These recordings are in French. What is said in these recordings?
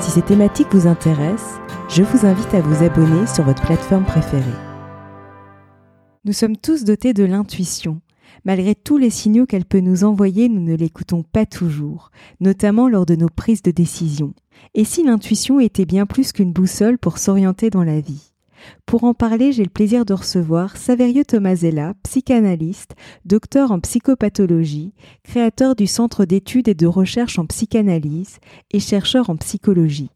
Si ces thématiques vous intéressent, je vous invite à vous abonner sur votre plateforme préférée. Nous sommes tous dotés de l'intuition. Malgré tous les signaux qu'elle peut nous envoyer, nous ne l'écoutons pas toujours, notamment lors de nos prises de décision. Et si l'intuition était bien plus qu'une boussole pour s'orienter dans la vie? Pour en parler, j'ai le plaisir de recevoir Saverio Tomasella, psychanalyste, docteur en psychopathologie, créateur du Centre d'études et de recherche en psychanalyse et chercheur en psychologie.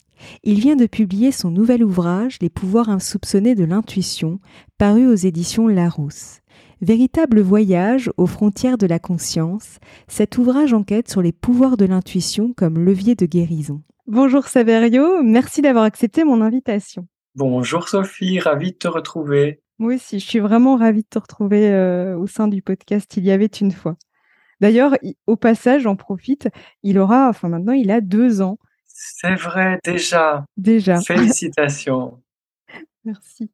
Il vient de publier son nouvel ouvrage Les pouvoirs insoupçonnés de l'intuition, paru aux éditions Larousse. Véritable voyage aux frontières de la conscience, cet ouvrage enquête sur les pouvoirs de l'intuition comme levier de guérison. Bonjour Saverio, merci d'avoir accepté mon invitation. Bonjour Sophie, ravie de te retrouver. Moi aussi, je suis vraiment ravie de te retrouver euh, au sein du podcast Il y avait une fois. D'ailleurs, au passage, j'en profite, il aura, enfin maintenant, il a deux ans. C'est vrai, déjà. Déjà. Félicitations. Merci.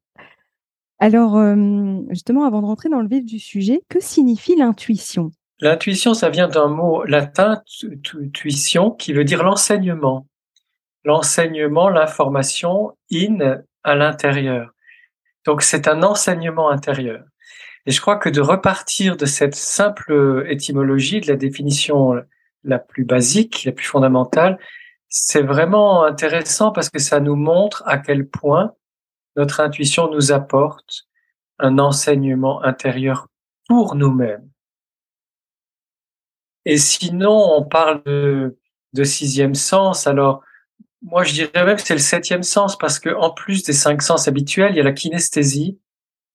Alors, euh, justement, avant de rentrer dans le vif du sujet, que signifie l'intuition? L'intuition, ça vient d'un mot latin, tuition, qui veut dire l'enseignement. L'enseignement, l'information, in, à l'intérieur. Donc c'est un enseignement intérieur. Et je crois que de repartir de cette simple étymologie, de la définition la plus basique, la plus fondamentale, c'est vraiment intéressant parce que ça nous montre à quel point notre intuition nous apporte un enseignement intérieur pour nous-mêmes. Et sinon, on parle de, sixième sens. Alors, moi, je dirais même que c'est le septième sens parce que en plus des cinq sens habituels, il y a la kinesthésie,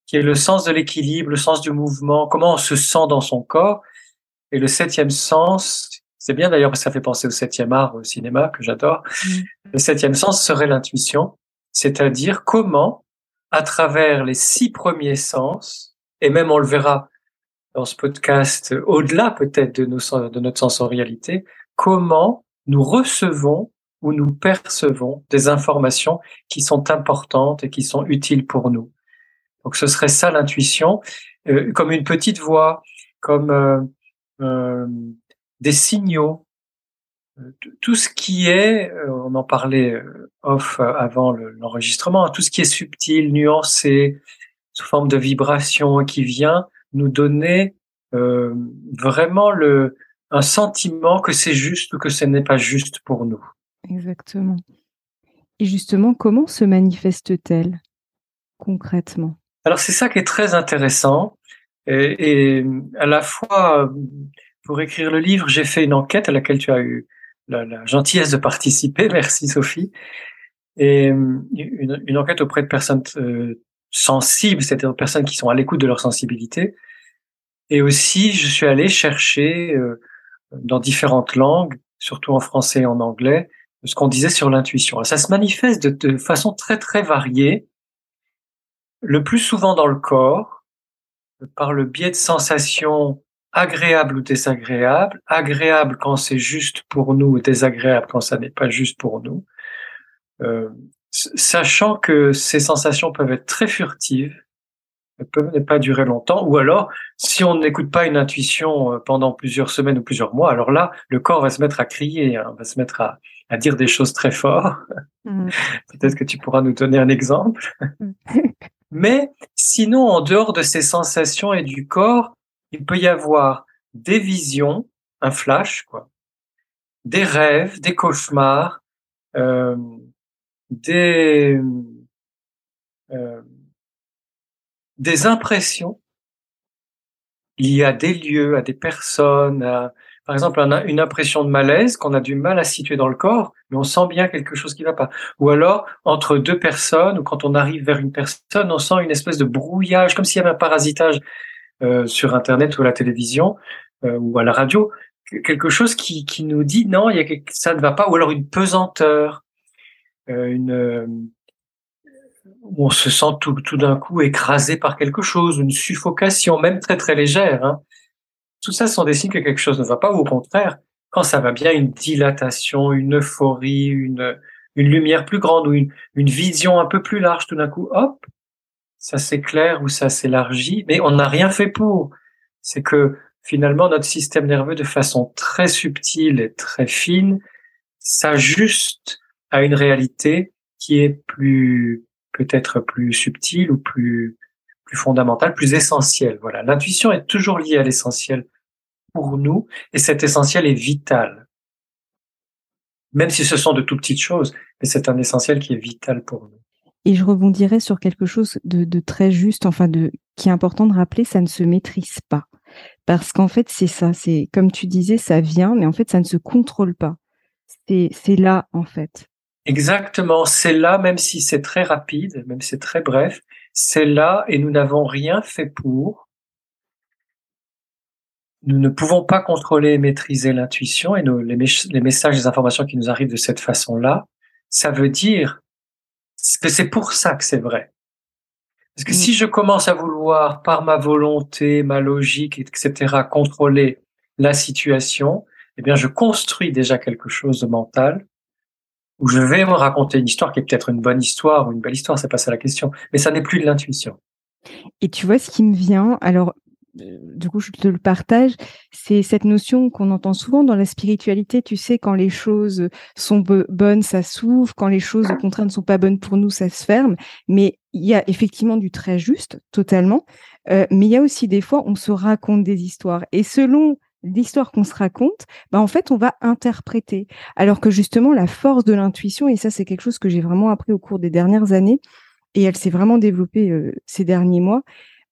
qui est le sens de l'équilibre, le sens du mouvement, comment on se sent dans son corps. Et le septième sens, c'est bien d'ailleurs parce que ça fait penser au septième art au cinéma que j'adore. Mm. Le septième sens serait l'intuition, c'est-à-dire comment, à travers les six premiers sens, et même on le verra dans ce podcast, au-delà peut-être de, nos, de notre sensorialité, comment nous recevons où nous percevons des informations qui sont importantes et qui sont utiles pour nous. Donc ce serait ça l'intuition, euh, comme une petite voix, comme euh, euh, des signaux, tout ce qui est, on en parlait off avant l'enregistrement, tout ce qui est subtil, nuancé, sous forme de vibration, qui vient nous donner vraiment le un sentiment que c'est juste ou que ce n'est pas juste pour nous. Exactement. Et justement, comment se manifeste-t-elle concrètement? Alors c'est ça qui est très intéressant. Et, à la fois, pour écrire le livre, j'ai fait une enquête à laquelle tu as eu la, gentillesse de participer. Merci Sophie. Et une, enquête auprès de personnes euh, sensibles, c'est-à-dire de personnes qui sont à l'écoute de leur sensibilité. Et aussi, je suis allé chercher euh, dans différentes langues, surtout en français et en anglais, ce qu'on disait sur l'intuition. Ça se manifeste de, façon très très variée, le plus souvent dans le corps, par le biais de sensations agréables ou désagréables, agréables quand c'est juste pour nous, désagréables quand ça n'est pas juste pour nous, euh, sachant que ces sensations peuvent être très furtives, ne peuvent pas durer longtemps, ou alors si on n'écoute pas une intuition euh, pendant plusieurs semaines ou plusieurs mois, alors là, le corps va se mettre à crier, hein, va se mettre à, à dire des choses très fortes. Mm. Peut-être que tu pourras nous donner un exemple. Mm. Mais sinon, en dehors de ces sensations et du corps, il peut y avoir des visions, un flash, quoi, des rêves, des cauchemars, euh, des euh, des impressions liées à des lieux, à des personnes, par exemple, une impression de malaise qu'on a du mal à situer dans le corps, mais on sent bien quelque chose qui va pas. Ou alors, entre deux personnes, ou quand on arrive vers une personne, on sent une espèce de brouillage, comme s'il y avait un parasitage euh, sur Internet ou à la télévision euh, ou à la radio, quelque chose qui, nous dit non, ça ne va pas, ou alors une pesanteur. euh, une on se sent tout, tout d'un coup écrasé par quelque chose, une suffocation, même très très légère. Hein. Tout ça sont des signes que quelque chose ne va pas, au contraire, quand ça va bien, une dilatation, une euphorie, une, une lumière plus grande ou une, une vision un peu plus large, tout d'un coup, hop, ça s'éclaire ou ça s'élargit, mais on n'a rien fait pour. C'est que finalement, notre système nerveux, de façon très subtile et très fine, s'ajuste à une réalité qui est plus peut-être plus subtile ou plus plus fondamentale, plus essentielle. Voilà, l'intuition est toujours liée à l'essentiel pour nous et cet essentiel est vital. Même si ce sont de tout petites choses, mais c'est un essentiel qui est vital pour nous. Et je rebondirais sur quelque chose de, de très juste, enfin de qui est important de rappeler, ça ne se maîtrise pas. Parce qu'en fait, c'est ça, c'est comme tu disais, ça vient, mais en fait, ça ne se contrôle pas. C'est là, en fait. Exactement, c'est là, même si c'est très rapide, même si c'est très bref, c'est là et nous n'avons rien fait pour. Nous ne pouvons pas contrôler et maîtriser l'intuition et nos, les, les messages, les informations qui nous arrivent de cette façon-là. Ça veut dire que c'est pour ça que c'est vrai. Parce que mm. si je commence à vouloir, par ma volonté, ma logique, etc., contrôler la situation, eh bien, je construis déjà quelque chose de mental où je vais me raconter une histoire qui est peut-être une bonne histoire ou une belle histoire, c'est pas ça la question, mais ça n'est plus de l'intuition. Et tu vois ce qui me vient, alors euh, du coup je te le partage, c'est cette notion qu'on entend souvent dans la spiritualité, tu sais, quand les choses sont bonnes, ça s'ouvre, quand les choses au contraire ne sont pas bonnes pour nous, ça se ferme, mais il y a effectivement du très juste, totalement, euh, mais il y a aussi des fois, on se raconte des histoires, et selon l'histoire qu'on se raconte, bah en fait, on va interpréter. Alors que justement, la force de l'intuition, et ça, c'est quelque chose que j'ai vraiment appris au cours des dernières années, et elle s'est vraiment développée euh, ces derniers mois.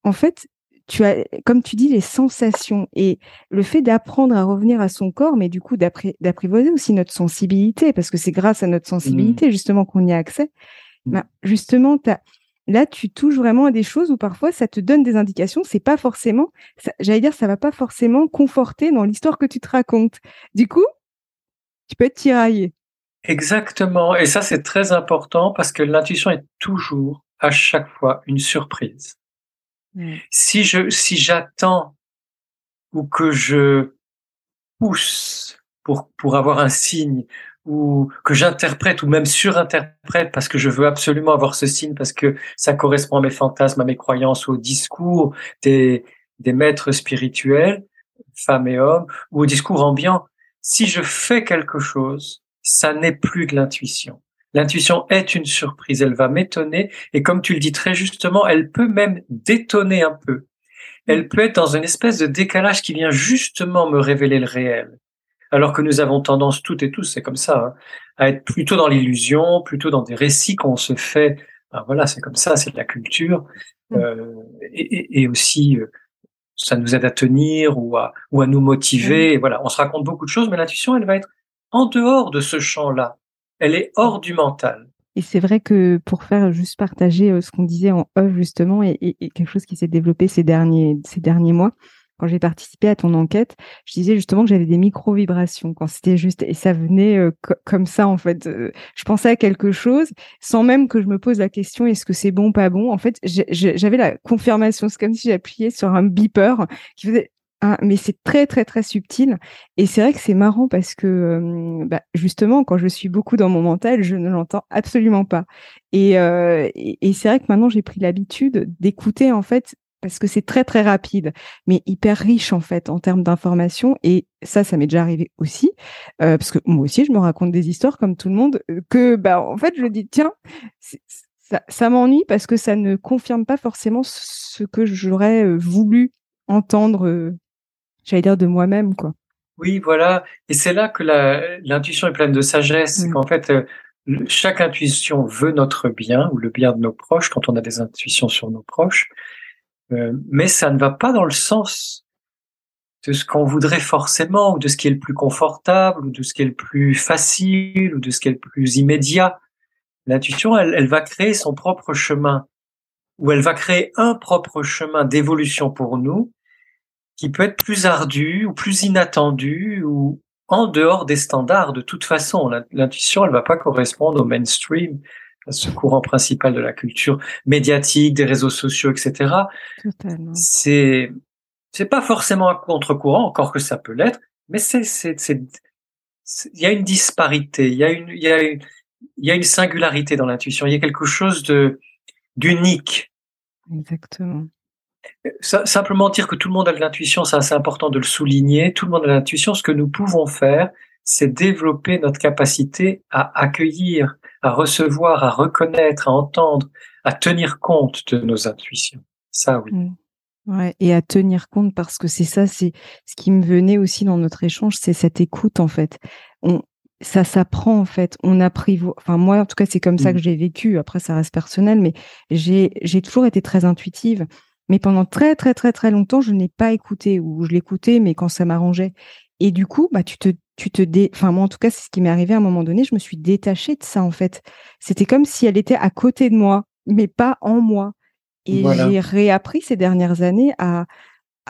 En fait, tu as, comme tu dis, les sensations et le fait d'apprendre à revenir à son corps, mais du coup d'apprivoiser aussi notre sensibilité, parce que c'est grâce à notre sensibilité mmh. justement qu'on y a accès. Mmh. Bah, justement, tu as Là, tu touches vraiment à des choses où parfois ça te donne des indications. C'est pas forcément, j'allais dire, ça va pas forcément conforter dans l'histoire que tu te racontes. Du coup, tu peux être tiraillé. Exactement. Et ça, c'est très important parce que l'intuition est toujours, à chaque fois, une surprise. Si je, si j'attends ou que je pousse pour, pour avoir un signe ou que j'interprète ou même surinterprète parce que je veux absolument avoir ce signe parce que ça correspond à mes fantasmes, à mes croyances, au discours des, des maîtres spirituels, femmes et hommes, ou au discours ambiant. Si je fais quelque chose, ça n'est plus de l'intuition. L'intuition est une surprise, elle va m'étonner et comme tu le dis très justement, elle peut même détonner un peu. Elle peut être dans une espèce de décalage qui vient justement me révéler le réel alors que nous avons tendance toutes et tous, c'est comme ça, hein, à être plutôt dans l'illusion, plutôt dans des récits qu'on se fait. Ben voilà, c'est comme ça, c'est de la culture, mm. euh, et, et, aussi euh, ça nous aide à tenir ou à ou à nous motiver. Mm. voilà, on se raconte beaucoup de choses, mais l'intuition, elle va être en dehors de ce champ-là. Elle est hors du mental. Et c'est vrai que pour faire juste partager euh, ce qu'on disait en off justement et, et, quelque chose qui s'est développé ces derniers ces derniers mois, quand j'ai participé à ton enquête, je disais justement que j'avais des micro-vibrations quand c'était juste, et ça venait euh, comme ça en fait. Euh, je pensais à quelque chose sans même que je me pose la question est-ce que c'est bon, pas bon? En fait, j'avais la confirmation. C'est comme si j'appuyais sur un beeper qui faisait mais c'est très très très subtil et c'est vrai que c'est marrant parce que euh, bah, justement quand je suis beaucoup dans mon mental je ne l'entends absolument pas et, et c'est vrai que maintenant j'ai pris l'habitude d'écouter en fait parce que c'est très très rapide, mais hyper riche en fait en termes d'informations. Et ça, ça m'est déjà arrivé aussi, euh, parce que moi aussi, je me raconte des histoires comme tout le monde, euh, que bah en fait, je dis tiens, ça, ça m'ennuie parce que ça ne confirme pas forcément ce que j'aurais euh, voulu entendre, j'allais dire de moi-même quoi. Oui, voilà. Et c'est là que l'intuition est pleine de sagesse. Mmh. Qu'en fait, chaque intuition veut notre bien ou le bien de nos proches quand on a des intuitions sur nos proches. Euh, mais ça ne va pas dans le sens de ce qu'on voudrait forcément, ou de ce qui est le plus confortable, ou de ce qui est le plus facile, ou de ce qui est le plus immédiat. L'intuition, elle, va créer son propre chemin, ou elle va créer un propre chemin d'évolution pour nous, qui peut être plus ardu, ou plus inattendu, ou en dehors des standards de toute façon. L'intuition, elle va pas correspondre au mainstream, ce courant principal de la culture médiatique, des réseaux sociaux, etc. C'est c'est pas forcément un contre-courant, encore que ça peut l'être, mais c'est c'est il y a une disparité, il y a une il y a une il y a une singularité dans l'intuition, il y a quelque chose de d'unique. Exactement. simplement dire que tout le monde a de l'intuition, ça c'est important de le souligner. Tout le monde a de l'intuition. Ce que nous pouvons faire, c'est développer notre capacité à accueillir, à recevoir, à reconnaître, à entendre, à tenir compte de nos intuitions. Ça, oui. Mmh. Ouais, et à tenir compte parce que c'est ça, c'est ce qui me venait aussi dans notre échange, c'est cette écoute en fait. On, ça s'apprend en fait. On apprivoise. Enfin moi, en tout cas, c'est comme ça que mmh. j'ai vécu. Après, ça reste personnel, mais j'ai j'ai toujours été très intuitive. Mais pendant très très très très longtemps, je n'ai pas écouté ou je l'écoutais, mais quand ça m'arrangeait. Et du coup, bah tu te tu te dé... Enfin moi, en tout cas, c'est ce qui m'est arrivé à un moment donné. Je me suis détachée de ça en fait. C'était comme si elle était à côté de moi, mais pas en moi. Et j'ai réappris ces dernières années à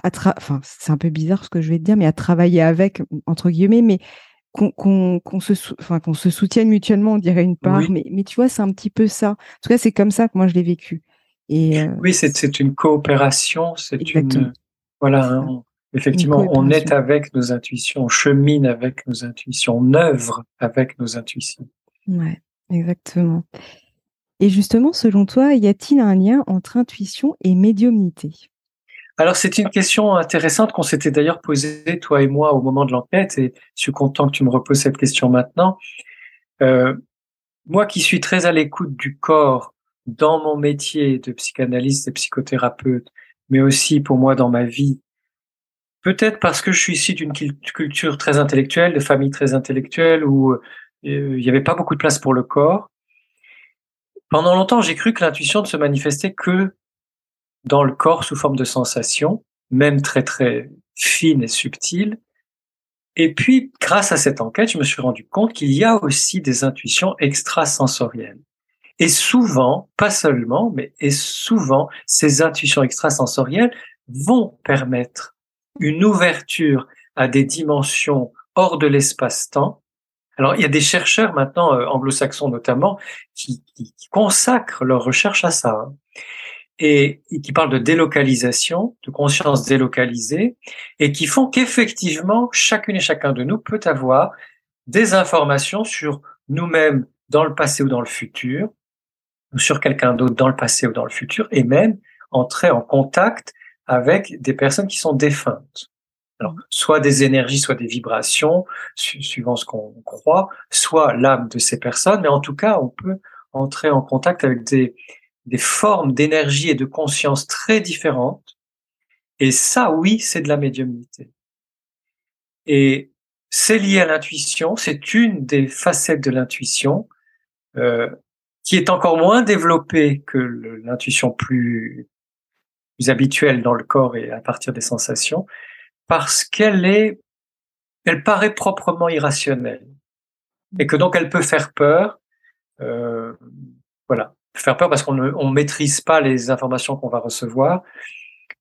à enfin c'est un peu bizarre ce que je vais te dire, mais à travailler avec entre guillemets, mais qu'on se, enfin, qu'on se soutienne mutuellement, on dirait une part, mais, mais tu vois, c'est un petit peu ça. En tout cas, c'est comme ça que moi je l'ai vécu. Et, euh, oui, c'est une coopération, c'est une. Voilà, hein, effectivement, on est avec nos intuitions, on chemine avec nos intuitions, on œuvre avec nos intuitions. Ouais, exactement. Et justement, selon toi, y a-t-il un lien entre intuition et médiumnité? Alors c'est une question intéressante qu'on s'était d'ailleurs posée toi et moi au moment de l'enquête et je suis content que tu me reposes cette question maintenant. Euh, moi qui suis très à l'écoute du corps dans mon métier de psychanalyste et psychothérapeute, mais aussi pour moi dans ma vie, peut-être parce que je suis ici d'une culture très intellectuelle, de famille très intellectuelle où euh, il n'y avait pas beaucoup de place pour le corps. Pendant longtemps, j'ai cru que l'intuition ne se manifestait que dans le corps sous forme de sensations, même très très fines et subtiles. Et puis, grâce à cette enquête, je me suis rendu compte qu'il y a aussi des intuitions extrasensorielles. Et souvent, pas seulement, mais et souvent, ces intuitions extrasensorielles vont permettre une ouverture à des dimensions hors de l'espace-temps. Alors, il y a des chercheurs maintenant, euh, anglo-saxons notamment, qui, qui, consacrent leur recherche à ça. Hein et, qui parlent de délocalisation, de conscience délocalisée, et qui font qu'effectivement, chacune et chacun de nous peut avoir des informations sur nous-mêmes dans le passé ou dans le futur, ou sur quelqu'un d'autre dans le passé ou dans le futur, et même entrer en contact avec des personnes qui sont défuntes. Alors, soit des énergies, soit des vibrations, suivant ce qu'on croit, soit l'âme de ces personnes, mais en tout cas, on peut entrer en contact avec des, des formes d'énergie et de conscience très différentes. Et ça, oui, c'est de la médiumnité. Et c'est lié à l'intuition, c'est une des facettes de l'intuition euh, qui est encore moins développée que l'intuition plus, habituelle dans le corps et à partir des sensations, parce qu'elle est, elle paraît proprement irrationnelle et que donc elle peut faire peur. Euh, voilà faire peur parce qu'on ne maîtrise pas les informations qu'on va recevoir.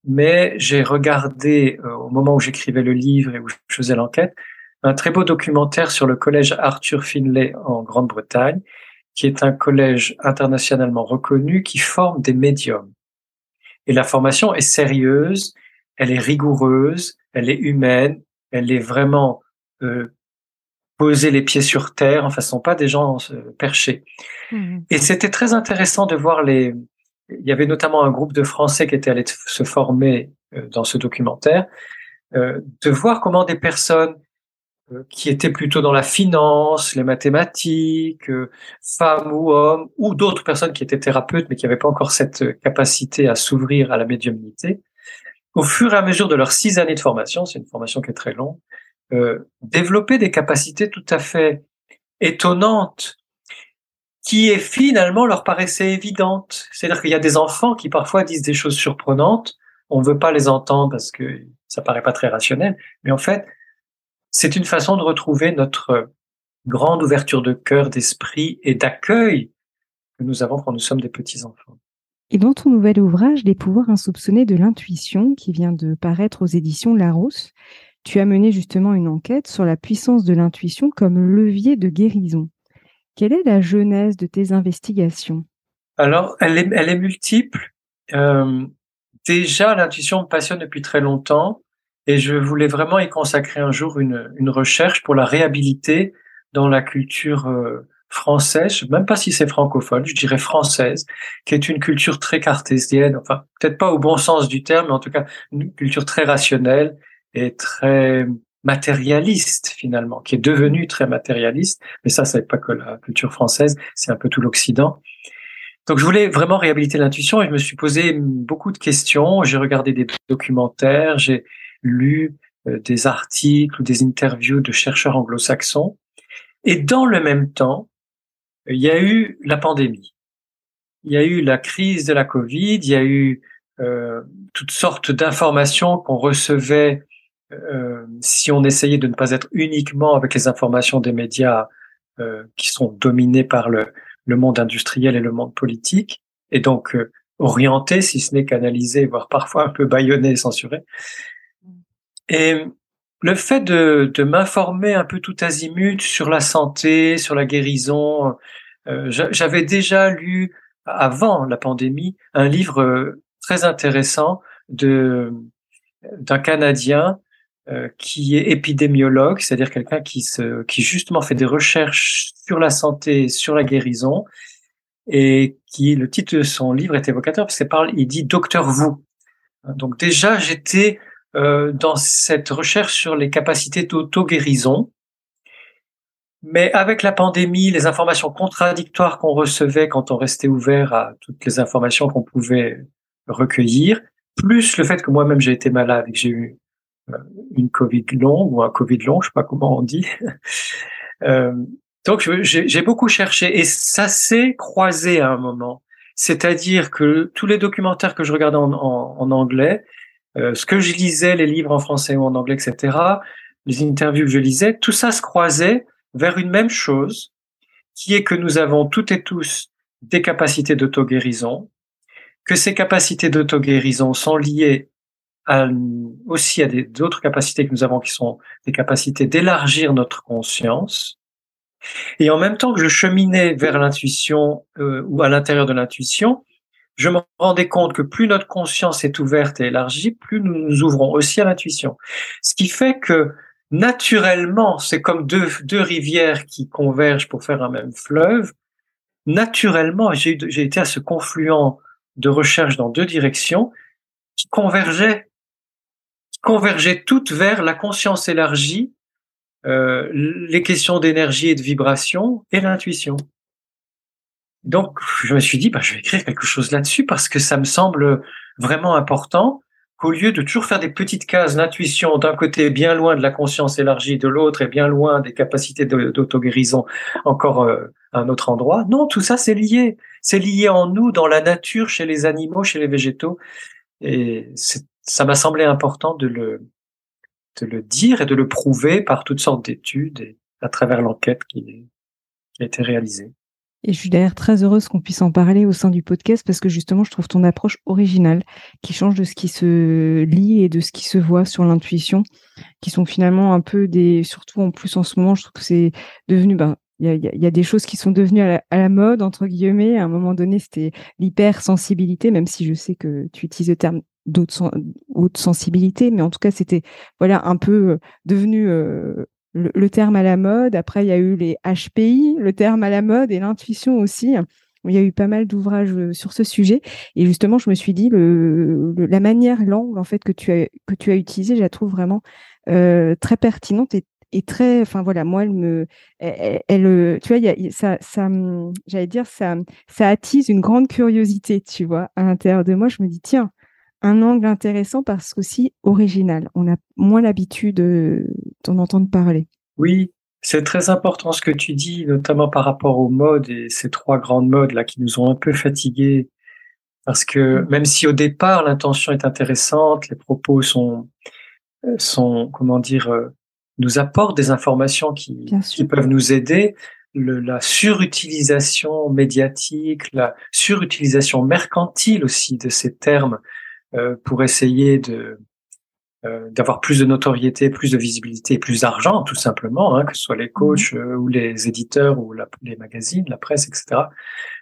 Mais j'ai regardé euh, au moment où j'écrivais le livre et où je faisais l'enquête un très beau documentaire sur le collège Arthur Finlay en Grande-Bretagne, qui est un collège internationalement reconnu qui forme des médiums. Et la formation est sérieuse, elle est rigoureuse, elle est humaine, elle est vraiment euh, poser les pieds sur terre. Enfin, ce sont pas des gens euh, perchés. Mmh. Et c'était très intéressant de voir les. Il y avait notamment un groupe de Français qui étaient allés se former euh, dans ce documentaire, euh, de voir comment des personnes qui étaient plutôt dans la finance, les mathématiques, femmes ou hommes, ou d'autres personnes qui étaient thérapeutes mais qui n'avaient pas encore cette capacité à s'ouvrir à la médiumnité, au fur et à mesure de leurs six années de formation, c'est une formation qui est très longue, euh, développer des capacités tout à fait étonnantes qui finalement leur paraissaient évidentes. C'est-à-dire qu'il y a des enfants qui parfois disent des choses surprenantes, on ne veut pas les entendre parce que ça paraît pas très rationnel, mais en fait, c'est une façon de retrouver notre grande ouverture de cœur, d'esprit et d'accueil que nous avons quand nous sommes des petits enfants. Et dans ton nouvel ouvrage, Les pouvoirs insoupçonnés de l'intuition, qui vient de paraître aux éditions Larousse, tu as mené justement une enquête sur la puissance de l'intuition comme levier de guérison. Quelle est la genèse de tes investigations? Alors, elle est, elle est multiple. Euh, déjà, l'intuition me passionne depuis très longtemps et je voulais vraiment y consacrer un jour une, une recherche pour la réhabiliter dans la culture euh, française, même pas si c'est francophone, je dirais française, qui est une culture très cartésienne, enfin peut-être pas au bon sens du terme, mais en tout cas une culture très rationnelle et très matérialiste finalement, qui est devenue très matérialiste. Mais ça, c'est pas que la culture française, c'est un peu tout l'Occident. Donc je voulais vraiment réhabiliter l'intuition et je me suis posé beaucoup de questions. J'ai regardé des documentaires, j'ai lu euh, des articles ou des interviews de chercheurs anglo-saxons. Et dans le même temps, il y a eu la pandémie. Il y a eu la crise de la Covid, il y a eu euh, toutes sortes d'informations qu'on recevait euh, si on essayait de ne pas être uniquement avec les informations des médias euh, qui sont dominés par le, le, monde industriel et le monde politique, et donc euh, orientés, si ce n'est canalisés, voire parfois un peu bâillonnés et censurés. Et le fait de, de m'informer un peu tout azimut sur la santé, sur la guérison, euh, j'avais déjà lu avant la pandémie un livre euh, très intéressant de d'un Canadien euh, qui est épidémiologue, c'est-à-dire quelqu'un qui se, qui justement fait des recherches sur la santé, sur la guérison, et qui le titre de son livre est évocateur parce qu'il parle, il dit docteur vous. Donc déjà j'étais euh, dans cette recherche sur les capacités d'auto-guérison, mais avec la pandémie, les informations contradictoires qu'on recevait quand on restait ouvert à toutes les informations qu'on pouvait recueillir, plus le fait que moi-même j'ai été malade et que j'ai eu euh, une Covid longue ou un Covid long, je sais pas comment on dit. euh, donc j'ai beaucoup cherché et ça s'est croisé à un moment. C'est-à-dire que tous les documentaires que je regardais en, en, anglais, euh, ce que je lisais, les livres en français ou en anglais, etc., les interviews que je lisais, tout ça se croisait vers une même chose, qui est que nous avons toutes et tous des capacités d'auto-guérison, que ces capacités d'auto-guérison sont liées aussi à d'autres capacités que nous avons qui sont des capacités d'élargir notre conscience. Et en même temps que je cheminais vers l'intuition euh, ou à l'intérieur de l'intuition, je me rendais compte que plus notre conscience est ouverte et élargie, plus nous nous ouvrons aussi à l'intuition. Ce qui fait que naturellement, c'est comme deux, rivières qui convergent pour faire un même fleuve. Naturellement, j'ai été à ce confluent de recherche dans deux directions qui convergeaient convergeaient toutes vers la conscience élargie, euh, les questions d'énergie et de vibration et l'intuition. Donc, je me suis dit, bah, je vais écrire quelque chose là-dessus parce que ça me semble vraiment important qu'au lieu de toujours faire des petites cases d'intuition d'un côté bien loin de la conscience élargie, de l'autre et bien loin des capacités d'auto-guérison encore euh, à un autre endroit, non, tout ça c'est lié. C'est lié en nous, dans la nature, chez les animaux, chez les végétaux. Et ça m'a semblé important de le, de le dire et de le prouver par toutes sortes d'études et à travers l'enquête qui, a été réalisée. Et je suis d'ailleurs très heureuse qu'on puisse en parler au sein du podcast parce que justement, je trouve ton approche originale qui change de ce qui se lit et de ce qui se voit sur l'intuition, qui sont finalement un peu des, surtout en plus en ce moment, je trouve que c'est devenu, ben, il y a, y a, des choses qui sont devenues à la, mode, entre guillemets. À un moment donné, c'était l'hypersensibilité, même si je sais que tu utilises le terme d'autres haute sensibilité, mais en tout cas, c'était voilà un peu euh, devenu euh, le, terme à la mode. Après, il y a eu les HPI, le terme à la mode, et l'intuition aussi. Il y a eu pas mal d'ouvrages euh, sur ce sujet. Et justement, je me suis dit, le, la manière, l'angle en fait que tu as que tu as utilisé, je la trouve vraiment très pertinente et, et, très, enfin voilà, moi, elle me, elle, tu vois, y a, ça, ça, j'allais dire, ça, ça attise une grande curiosité, tu vois, à l'intérieur de moi. Je me dis, tiens, un angle intéressant parce qu'aussi original. On a moins l'habitude euh, d'en entendre parler. Oui, c'est très important ce que tu dis, notamment par rapport aux modes et ces trois grandes modes là qui nous ont un peu fatigués. Parce que mm. même si au départ l'intention est intéressante, les propos sont euh, sont comment dire euh, nous apportent des informations qui, qui peuvent nous aider. Le, la surutilisation médiatique, la surutilisation mercantile aussi de ces termes pour essayer de euh, d'avoir plus de notoriété, plus de visibilité, plus d'argent, tout simplement, hein, que ce soit les coachs euh, ou les éditeurs ou les magazines, la presse, etc.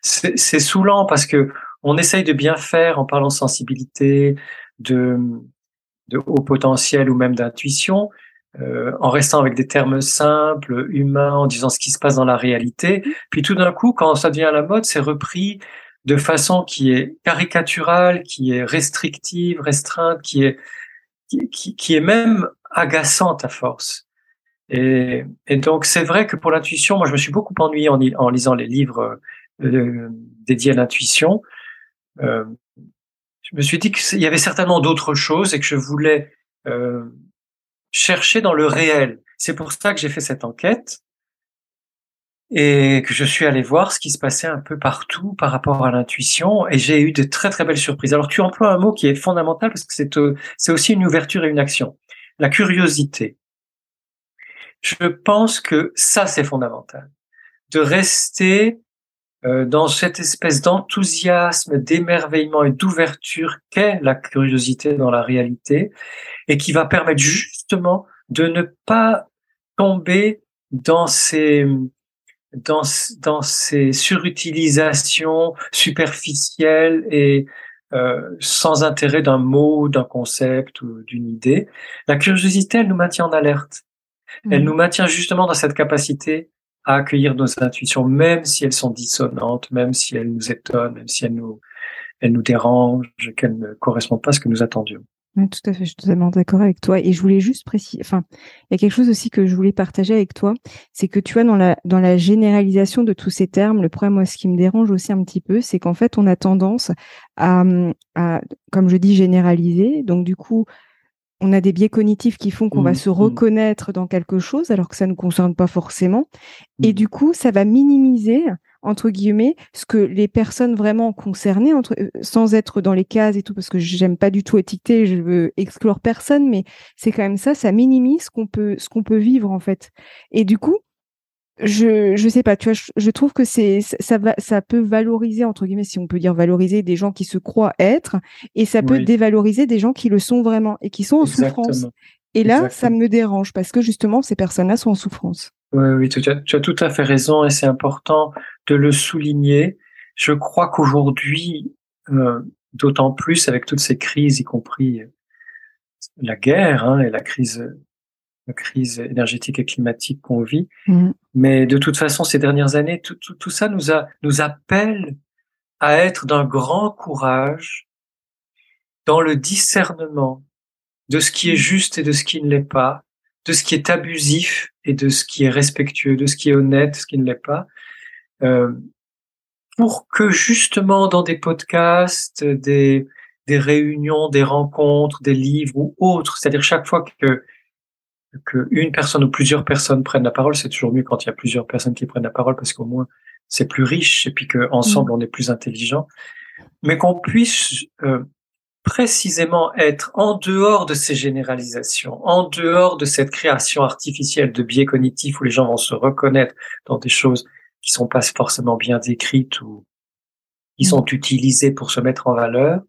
C'est saoulant parce que on essaye de bien faire en parlant de sensibilité, de, de haut potentiel ou même d'intuition, euh, en restant avec des termes simples, humains, en disant ce qui se passe dans la réalité. Puis tout d'un coup, quand ça devient à la mode, c'est repris de façon qui est caricaturale, qui est restrictive, restreinte, qui est qui, est même agaçante à force. Et, donc c'est vrai que pour l'intuition, moi je me suis beaucoup ennuyé en, en lisant les livres euh, dédiés à l'intuition. Euh, je me suis dit qu'il y avait certainement d'autres choses et que je voulais euh, chercher dans le réel. C'est pour ça que j'ai fait cette enquête et que je suis allé voir ce qui se passait un peu partout par rapport à l'intuition et j'ai eu de très très belles surprises. Alors tu emploies un mot qui est fondamental parce que c'est euh, aussi une ouverture et une action. La curiosité. Je pense que ça c'est fondamental. De rester euh, dans cette espèce d'enthousiasme, d'émerveillement et d'ouverture qu'est la curiosité dans la réalité et qui va permettre justement de ne pas tomber dans ces dans, dans ces surutilisations superficielles et euh, sans intérêt d'un mot, d'un concept ou d'une idée. La curiosité, elle nous maintient en alerte. Elle mmh. nous maintient justement dans cette capacité à accueillir nos intuitions, même si elles sont dissonantes, même si elles nous étonnent, même si elles nous, elles nous dérangent, qu'elles ne correspondent pas à ce que nous attendions tout à fait, je suis totalement d'accord avec toi. Et je voulais juste préciser, enfin, il y a quelque chose aussi que je voulais partager avec toi, c'est que tu vois, dans la, dans la généralisation de tous ces termes, le problème, moi, ce qui me dérange aussi un petit peu, c'est qu'en fait, on a tendance à, à, comme je dis, généraliser. Donc, du coup, on a des biais cognitifs qui font qu'on va mmh, se mmh. reconnaître dans quelque chose alors que ça ne nous concerne pas forcément. Et mmh. du coup, ça va minimiser entre guillemets, ce que les personnes vraiment concernées, entre, euh, sans être dans les cases et tout, parce que j'aime pas du tout étiqueter, je veux exclure personne, mais c'est quand même ça, ça minimise ce qu'on peut, ce qu'on peut vivre en fait. Et du coup, je, je sais pas, tu vois, je, trouve que c'est, ça va, ça peut valoriser entre guillemets, si on peut dire valoriser des gens qui se croient être, et ça peut dévaloriser des gens qui le sont vraiment et qui sont en souffrance. Et là, ça me dérange parce que justement, ces personnes-là sont en souffrance. Oui, oui, tu as, tu as tout à fait raison et c'est important de le souligner. Je crois qu'aujourd'hui, euh, d'autant plus avec toutes ces crises, y compris la guerre hein, et la crise, la crise énergétique et climatique qu'on vit, mmh. mais de toute façon, ces dernières années, tout, tout, tout ça nous, a, nous appelle à être d'un grand courage dans le discernement de ce qui est juste et de ce qui ne l'est pas, de ce qui est abusif et de ce qui est respectueux, de ce qui est honnête, ce qui ne l'est pas, euh, pour que justement dans des podcasts, des, des réunions, des rencontres, des livres ou autres, c'est-à-dire chaque fois que que une personne ou plusieurs personnes prennent la parole, c'est toujours mieux quand il y a plusieurs personnes qui prennent la parole parce qu'au moins c'est plus riche et puis qu'ensemble mmh. on est plus intelligent, mais qu'on puisse euh, précisément être en dehors de ces généralisations, en dehors de cette création artificielle de biais cognitifs où les gens vont se reconnaître dans des choses qui sont pas forcément bien décrites ou qui sont mm. utilisées pour se mettre en valeur.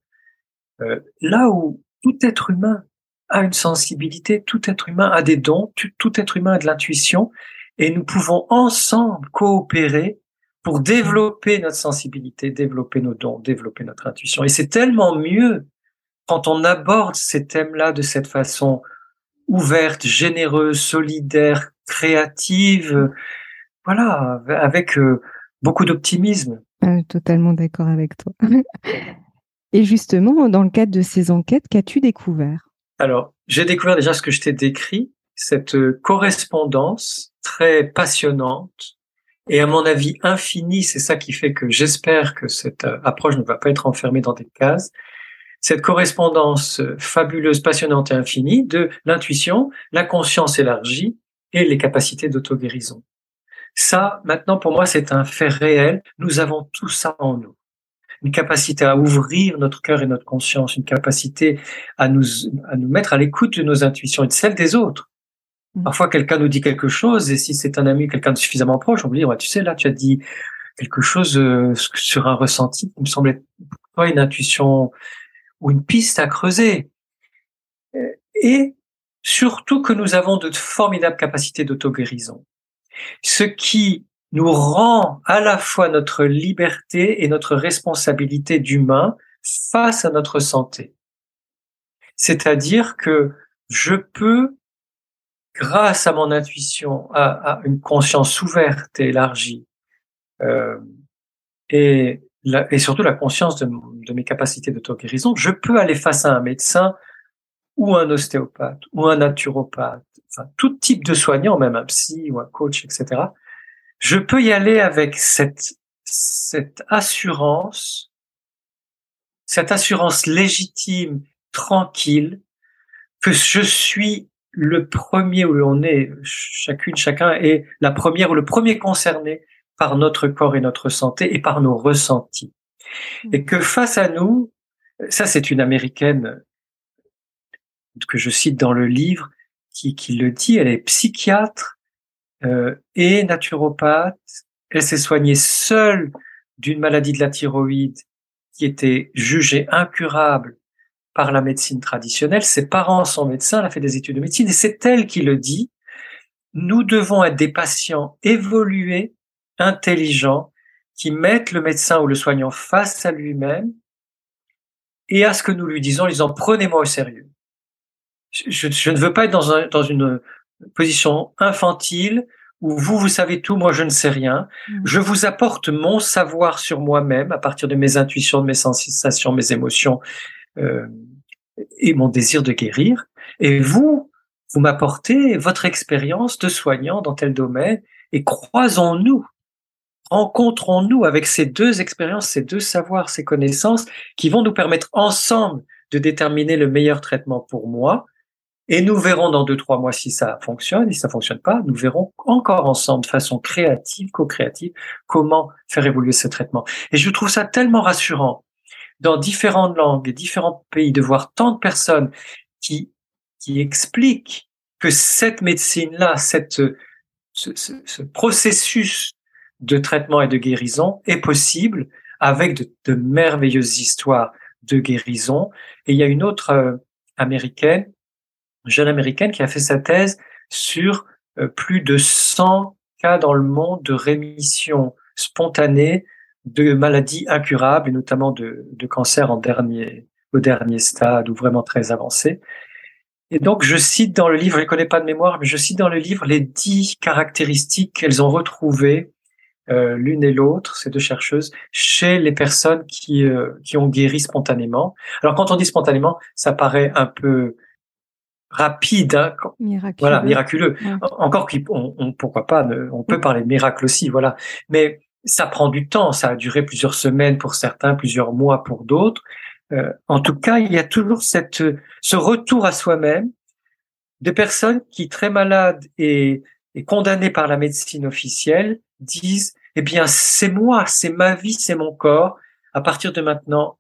Euh, là où tout être humain a une sensibilité, tout être humain a des dons, tout, tout être humain a de l'intuition, et nous pouvons ensemble coopérer pour développer notre sensibilité, développer nos dons, développer notre intuition. Et c'est tellement mieux quand on aborde ces thèmes-là de cette façon ouverte, généreuse, solidaire, créative, voilà, avec euh, beaucoup d'optimisme. Ah, totalement d'accord avec toi. Et justement, dans le cadre de ces enquêtes, qu'as-tu découvert? Alors, j'ai découvert déjà ce que je t'ai décrit, cette euh, correspondance très passionnante et à mon avis infinie. C'est ça qui fait que j'espère que cette euh, approche ne va pas être enfermée dans des cases cette correspondance fabuleuse, passionnante et infinie de l'intuition, la conscience élargie et les capacités d'auto-guérison. Ça, maintenant, pour moi, c'est un fait réel. Nous avons tout ça en nous. Une capacité à ouvrir notre cœur et notre conscience, une capacité à nous, à nous mettre à l'écoute de nos intuitions et de celles des autres. Mmh. Parfois, quelqu'un nous dit quelque chose et si c'est un ami, quelqu'un de suffisamment proche, on peut dire, ouais, tu sais, là, tu as dit quelque chose euh, sur un ressenti qui me semblait toi une intuition ou une piste à creuser. et surtout que nous avons de formidables capacités d'auto-guérison. Ce qui nous rend à la fois notre liberté et notre responsabilité d'humain face à notre santé. C'est-à-dire que je peux, grâce à mon intuition, à, une conscience ouverte et élargie, euh, et, et surtout la conscience de, de mes capacités d'auto-guérison, je peux aller face à un médecin ou un ostéopathe ou un naturopathe, enfin tout type de soignant, même un psy ou un coach, etc. Je peux y aller avec cette assurance, cette assurance légitime, tranquille, que je suis le premier où on est, chacune, chacun est la première ou le premier concerné par notre corps et notre santé et par nos ressentis. Et que face à nous, ça c'est une américaine que je cite dans le livre, qui, qui le dit, elle est psychiatre euh, et naturopathe. Elle s'est soignée seule d'une maladie de la thyroïde qui était jugée incurable par la médecine traditionnelle. Ses parents sont médecins, elle a fait des études de médecine et c'est elle qui le dit. Nous devons être des patients évolués, intelligents, qui mettent le médecin ou le soignant face à lui-même et à ce que nous lui disons, en disant prenez-moi au sérieux je, je, ne veux pas être dans, un, dans une position infantile où vous, vous savez tout, moi, je ne sais rien. Mmh. Je vous apporte mon savoir sur moi-même à partir de mes intuitions, de mes sensations, mes émotions euh, et mon désir de guérir. Et vous, vous m'apportez votre expérience de soignant dans tel domaine et croisons-nous, rencontrons-nous avec ces deux expériences, ces deux savoirs, ces connaissances qui vont nous permettre ensemble de déterminer le meilleur traitement pour moi et nous verrons dans deux, trois mois si ça fonctionne. Si ça fonctionne pas, nous verrons encore ensemble, de façon créative, co-créative, comment faire évoluer ce traitement. Et je trouve ça tellement rassurant dans différentes langues et différents pays de voir tant de personnes qui, qui expliquent que cette médecine-là, cette, ce, ce, ce, processus de traitement et de guérison est possible avec de, merveilleuses histoires de guérison. Et il y a une autre euh, américaine jeune américaine qui a fait sa thèse sur euh, plus de 100 cas dans le monde de rémission spontanée de maladies incurables et notamment de, de cancer en dernier, au dernier stade ou vraiment très avancé. Et donc, je cite dans le livre, je ne connais pas de mémoire, mais je cite dans le livre les dix caractéristiques qu'elles ont retrouvées euh, l'une et l'autre, ces deux chercheuses, chez les personnes qui, euh, qui ont guéri spontanément. Alors, quand on dit spontanément, ça paraît un peu rapide, hein, miraculeux. voilà, miraculeux. Encore qu'on, on, pourquoi pas, on peut parler de miracle aussi, voilà. Mais ça prend du temps, ça a duré plusieurs semaines pour certains, plusieurs mois pour d'autres. Euh, en tout cas, il y a toujours cette, ce retour à soi-même des personnes qui, très malades et, et condamnées par la médecine officielle, disent, eh bien, c'est moi, c'est ma vie, c'est mon corps. À partir de maintenant,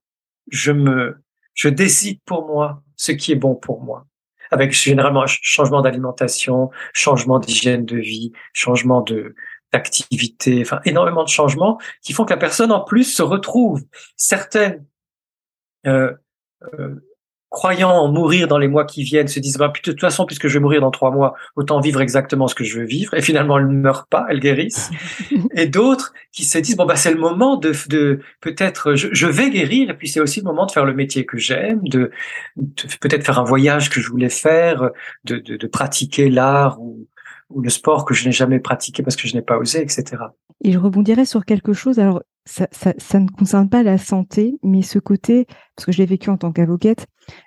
je me, je décide pour moi ce qui est bon pour moi avec généralement changement d'alimentation, changement d'hygiène de vie, changement d'activité, enfin énormément de changements qui font que la personne en plus se retrouve certaines euh, euh, croyant en mourir dans les mois qui viennent, se disent bah, de toute façon, puisque je vais mourir dans trois mois, autant vivre exactement ce que je veux vivre. Et finalement, elles ne meurent pas, elles guérissent. et d'autres qui se disent bon bah c'est le moment de, de peut-être je, vais guérir. Et puis c'est aussi le moment de faire le métier que j'aime, de, peut-être faire un voyage que je voulais faire, de, de, de pratiquer l'art ou, ou le sport que je n'ai jamais pratiqué parce que je n'ai pas osé, etc. Et je sur quelque chose. Alors ça, ne concerne pas la santé, mais ce côté, parce que je l'ai vécu en tant qu'avocate,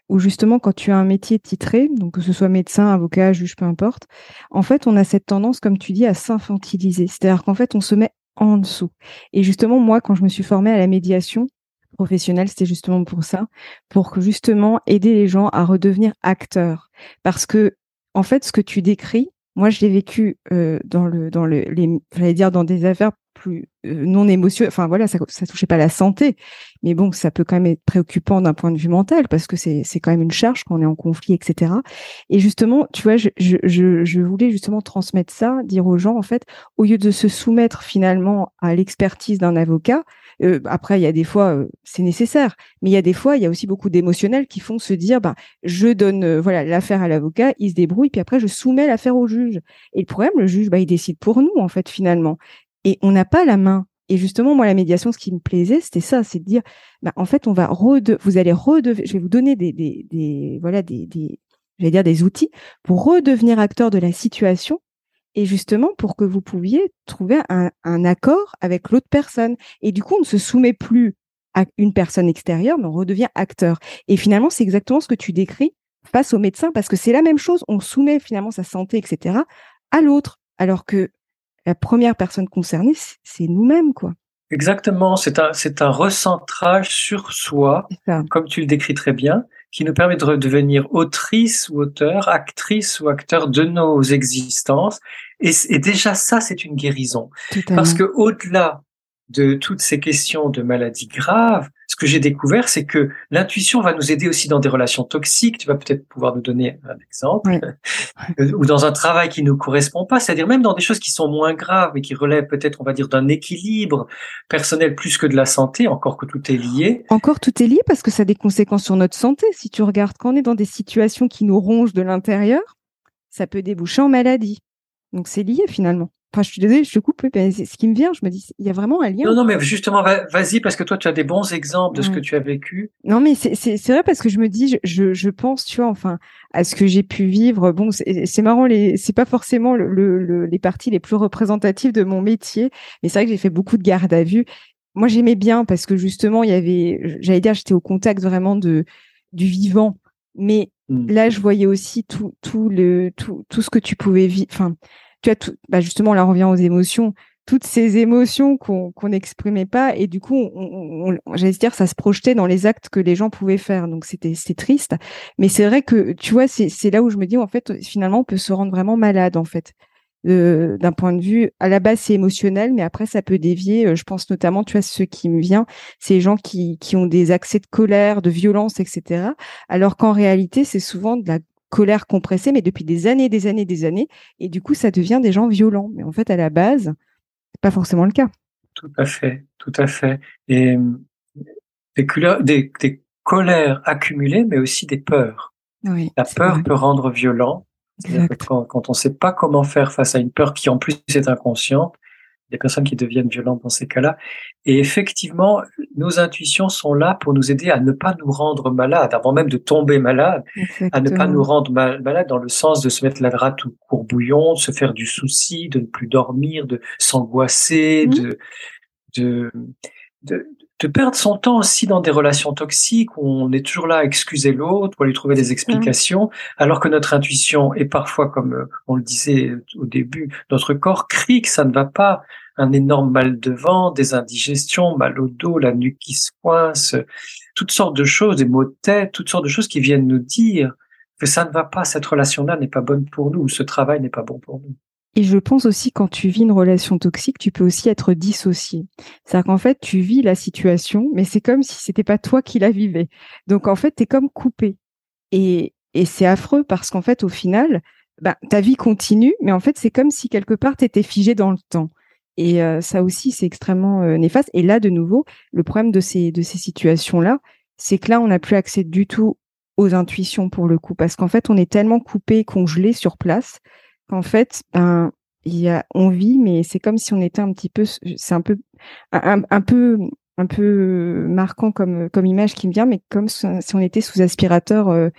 où justement, quand tu as un métier titré, donc que ce soit médecin, avocat, juge, peu importe, en fait, on a cette tendance, comme tu dis, à s'infantiliser. C'est-à-dire qu'en fait, on se met en dessous. Et justement, moi, quand je me suis formée à la médiation professionnelle, c'était justement pour ça, pour justement aider les gens à redevenir acteurs. Parce que, en fait, ce que tu décris, moi, je l'ai vécu euh, dans le, dans le, les, j'allais dire dans des affaires euh, non émotionnel. Enfin voilà, ça, ça touchait pas la santé, mais bon, ça peut quand même être préoccupant d'un point de vue mental parce que c'est c'est quand même une charge quand on est en conflit, etc. Et justement, tu vois, je, je, je, voulais justement transmettre ça, dire aux gens en fait, au lieu de se soumettre finalement à l'expertise d'un avocat. Euh, après, il y a des fois, euh, c'est nécessaire, mais il y a des fois, il y a aussi beaucoup d'émotionnels qui font se dire, bah, je donne, voilà, l'affaire à l'avocat, il se débrouille, puis après, je soumets l'affaire au juge. Et le problème, le juge, bah, il décide pour nous, en fait, finalement et on n'a pas la main. Et justement, moi, la médiation, ce qui me plaisait, c'était ça, c'est de dire, bah, en fait, on va vous allez redevenir, je vais vous donner des, des, des voilà, des, des, je vais dire des outils pour redevenir acteur de la situation et justement pour que vous pouviez trouver un accord avec l'autre personne. Et du coup, on ne se soumet plus à une personne extérieure, mais on redevient acteur. Et finalement, c'est exactement ce que tu décris face au médecin, parce que c'est la même chose. On soumet finalement sa santé, etc., à l'autre, alors que la première personne concernée, c'est nous-mêmes, quoi. Exactement, c'est un, c'est un recentrage sur soi, comme tu le décris très bien, qui nous permet de devenir autrice ou auteur, actrice ou acteur de nos existences. Et, et déjà ça, c'est une guérison. Parce que au-delà de toutes ces questions de maladies graves, ce que j'ai découvert, c'est que l'intuition va nous aider aussi dans des relations toxiques. Tu vas peut-être pouvoir nous donner un exemple, ou dans un travail qui nous correspond pas, c'est-à-dire même dans des choses qui sont moins graves, mais qui relèvent peut-être, on va dire, d'un équilibre personnel plus que de la santé, encore que tout est lié. Encore tout est lié parce que ça a des conséquences sur notre santé. Si tu regardes, quand on est dans des situations qui nous rongent de l'intérieur, ça peut déboucher en maladie. Donc c'est lié finalement. Enfin, je suis désolée, je te coupe, mais ce qui me vient, je me dis, il y a vraiment un lien. Non, non, mais justement, vas-y, parce que toi, tu as des bons exemples de ce que tu as vécu. Non, mais c'est vrai parce que je me dis, je, je pense, tu vois, enfin, à ce que j'ai pu vivre. Bon, c'est marrant, c'est pas forcément le, les parties les plus représentatives de mon métier, mais c'est vrai que j'ai fait beaucoup de garde à vue. Moi, j'aimais bien parce que justement, il y avait, j'allais dire, j'étais au contact vraiment de du vivant, mais mmh. là, je voyais aussi tout, tout le, tout, tout ce que tu pouvais vivre. Enfin, tu as tout, bah justement, là, on revient aux émotions, toutes ces émotions qu'on n'exprimait pas, et du coup, on, j'allais dire, ça se projetait dans les actes que les gens pouvaient faire. Donc, c'était triste. Mais c'est vrai que, tu vois, c'est là où je me dis, en fait, finalement, on peut se rendre vraiment malade, en fait. d'un point de vue à la base c'est émotionnel mais après ça peut dévier euh, je pense notamment tu vois ce qui me vient c'est les gens qui, qui ont des accès de colère de violence etc alors qu'en réalité c'est souvent de la colère compressée, mais depuis des années, des années, des années. Et du coup, ça devient des gens violents. Mais en fait, à la base, c'est pas forcément le cas. Tout à fait, tout à fait. Et des, couleurs, des, colères accumulées, mais aussi des peurs. la peur peut rendre violent. Quand, quand, on ne sait pas comment faire face à une peur qui en plus est inconsciente, des personnes qui deviennent violentes dans ces cas-là. Et effectivement, nos intuitions sont là pour nous aider à ne pas nous rendre malades, avant même de tomber malade, à ne pas nous rendre malade dans le sens de se mettre la drape tout courbouillon, de se faire du souci, de ne plus dormir, de s'angoisser, mmh. de, de, de, de perdre son temps aussi dans des relations toxiques où on est toujours là à excuser l'autre, pour lui trouver des explications, alors que notre intuition est parfois, comme euh, on le disait au début, notre corps crie que ça ne va pas, un énorme mal de vent, des indigestions, mal au dos, la nuque qui se coince, toutes sortes de choses, des maux de tête, toutes sortes de choses qui viennent nous dire que ça ne va pas, cette relation-là n'est pas bonne pour nous, ce travail n'est pas bon pour nous. Et je pense aussi quand tu vis une relation toxique, tu peux aussi être dissocié. C'est-à-dire qu'en fait, tu vis la situation, mais c'est comme si c'était pas toi qui la vivais. Donc en fait, tu es comme coupé. Et, et c'est affreux parce qu'en fait, au final, bah, ta vie continue, mais en fait, c'est comme si quelque part, tu étais figé dans le temps. Et ça aussi, c'est extrêmement néfaste. Et là, de nouveau, le problème de ces, de ces situations-là, c'est que là, on n'a plus accès du tout aux intuitions pour le coup, parce qu'en fait, on est tellement coupé, congelé sur place, qu'en fait, ben, y a, on vit, mais c'est comme si on était un petit peu, c'est un peu, un, un, peu, un peu marquant comme, comme image qui me vient, mais comme si on était sous aspirateur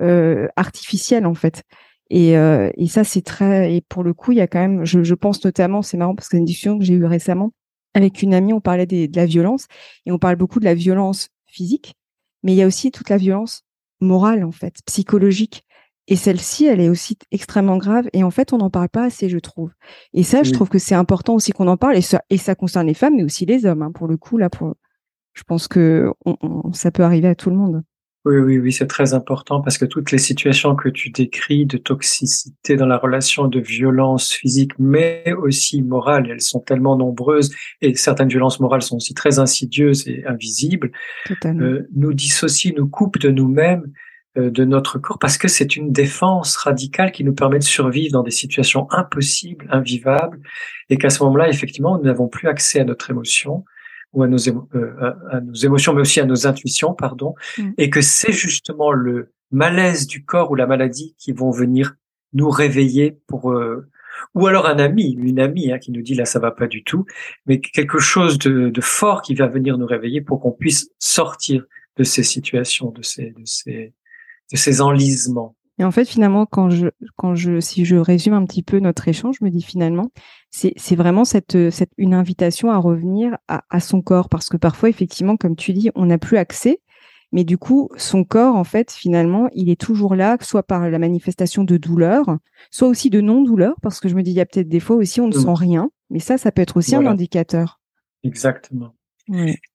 euh, artificiel en fait. Et, euh, et ça, c'est très. Et pour le coup, il y a quand même. Je, je pense notamment, c'est marrant parce que c'est une discussion que j'ai eue récemment avec une amie. On parlait des, de la violence et on parle beaucoup de la violence physique, mais il y a aussi toute la violence morale en fait, psychologique. Et celle-ci, elle est aussi extrêmement grave. Et en fait, on n'en parle pas assez, je trouve. Et ça, je trouve que c'est important aussi qu'on en parle. Et ça, et ça concerne les femmes, mais aussi les hommes. Hein, pour le coup, là, pour, je pense que on, ça peut arriver à tout le monde. Oui, oui, oui, c'est très important parce que toutes les situations que tu décris de toxicité dans la relation, de violence physique, mais aussi morale, elles sont tellement nombreuses et certaines violences morales sont aussi très insidieuses et invisibles, euh, nous dissocient, nous coupent de nous-mêmes, euh, de notre corps, parce que c'est une défense radicale qui nous permet de survivre dans des situations impossibles, invivables, et qu'à ce moment-là, effectivement, nous n'avons plus accès à notre émotion ou à nos, euh, à nos émotions, mais aussi à nos intuitions, pardon, mm. et que c'est justement le malaise du corps ou la maladie qui vont venir nous réveiller pour euh, ou alors un ami, une amie hein, qui nous dit là ça va pas du tout, mais quelque chose de, de fort qui va venir nous réveiller pour qu'on puisse sortir de ces situations, de ces, de ces, de ces enlisements. Et en fait, finalement, quand je, quand je, si je résume un petit peu notre échange, je me dis finalement, c'est, c'est vraiment cette, cette, une invitation à revenir à, à, son corps, parce que parfois, effectivement, comme tu dis, on n'a plus accès, mais du coup, son corps, en fait, finalement, il est toujours là, soit par la manifestation de douleur, soit aussi de non-douleur, parce que je me dis, il y a peut-être des fois aussi, on ne mmh. sent rien, mais ça, ça peut être aussi un indicateur. Exactement.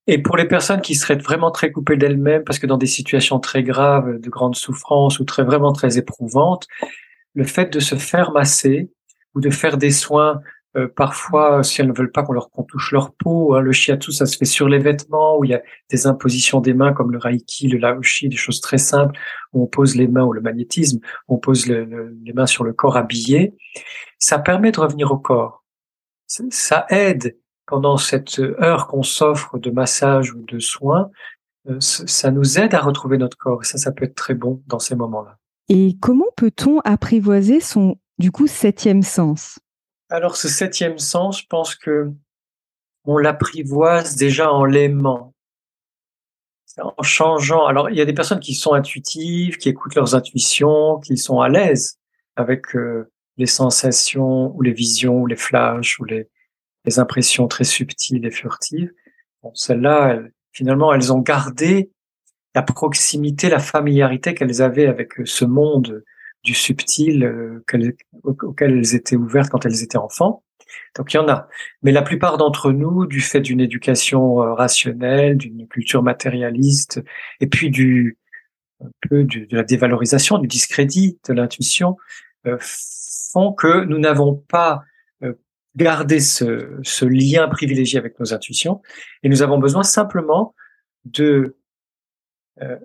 Et pour les personnes qui seraient vraiment très coupées d'elles-mêmes, parce que dans des situations très graves, de grande souffrance ou très vraiment très éprouvantes, le fait de se faire masser ou de faire des soins, euh, parfois si elles ne veulent pas qu'on leur qu'on touche leur peau, hein, le shiatsu ça se fait sur les vêtements, où il y a des impositions des mains comme le reiki, le laoshi, des choses très simples où on pose les mains ou le magnétisme, on pose les mains sur le corps habillé, ça permet de revenir au corps. Ça aide pendant cette heure qu'on s'offre de massage ou de soins, euh, ça nous aide à retrouver notre corps. Et ça, ça peut être très bon dans ces moments-là. Et comment peut-on apprivoiser son, du coup, septième sens? Alors, ce septième sens, je pense que on l'apprivoise déjà en l'aimant, en changeant. Alors, il y a des personnes qui sont intuitives, qui écoutent leurs intuitions, qui sont à l'aise avec euh, les sensations ou les visions ou les flashs ou les, les impressions très subtiles et furtives. Bon, celles-là, finalement, elles ont gardé la proximité, la familiarité qu'elles avaient avec euh, ce monde du subtil euh, auquel elles étaient ouvertes quand elles étaient enfants. Donc il y en a. Mais la plupart d'entre nous, du fait d'une éducation euh, rationnelle, d'une culture matérialiste, et puis du un peu de la dévalorisation, du discrédit de l'intuition, font que nous n'avons pas garder ce, ce, lien privilégié avec nos intuitions. Et nous avons besoin simplement de euh,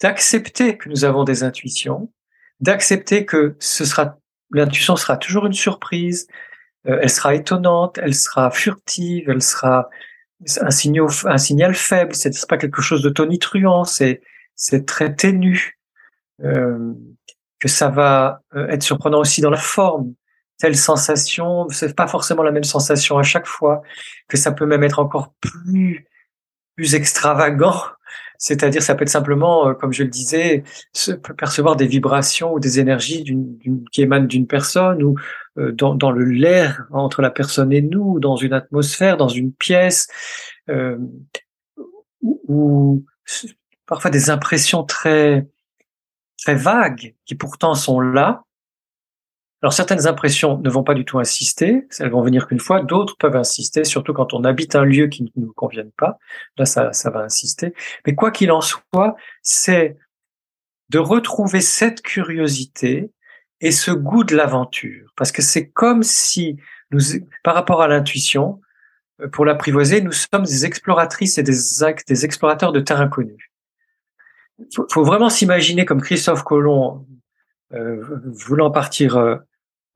d'accepter que nous avons des intuitions, d'accepter que ce sera l'intuition sera toujours une surprise, euh, elle sera étonnante, elle sera furtive, elle sera un signal, un signal faible, c'est pas quelque chose de tonitruant, c'est c'est très ténu, euh, que ça va euh, être surprenant aussi dans la forme, telle sensation, c'est pas forcément la même sensation à chaque fois, que ça peut même être encore plus plus extravagant. C'est-à-dire, ça peut être simplement, euh, comme je le disais, se percevoir des vibrations ou des énergies qui émanent d'une personne ou euh, dans, dans, le l'air entre la personne et nous, dans une atmosphère, dans une pièce, euh, ou parfois des impressions très très vagues qui pourtant sont là alors certaines impressions ne vont pas du tout insister, elles vont venir qu'une fois, d'autres peuvent insister, surtout quand on habite un lieu qui ne nous convienne pas, là ça, va insister. Mais quoi qu'il en soit, c'est de retrouver cette curiosité et ce goût de l'aventure, parce que c'est comme si par rapport à l'intuition, euh, pour l'apprivoiser, nous sommes des exploratrices et des, explorateurs de terre inconnue. Il faut, vraiment s'imaginer comme Christophe Colomb voulant partir euh,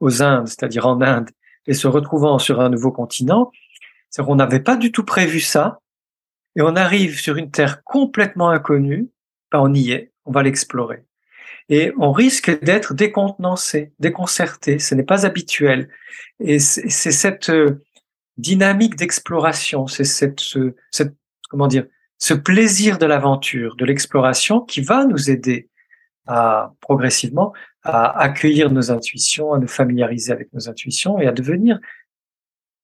aux Indes, c'est-à-dire en Inde, et se retrouvant sur un nouveau continent, c'est qu'on n'avait pas du tout prévu ça, et on arrive sur une terre complètement inconnue, ben on y est, on va l'explorer. Et on risque d'être décontenancé, déconcerté, ce n'est pas habituel. Et c'est cette euh, dynamique d'exploration, c'est cette, cette, comment dire, ce plaisir de l'aventure, de l'exploration qui va nous aider progressivement à accueillir nos intuitions, à nous familiariser avec nos intuitions et à devenir,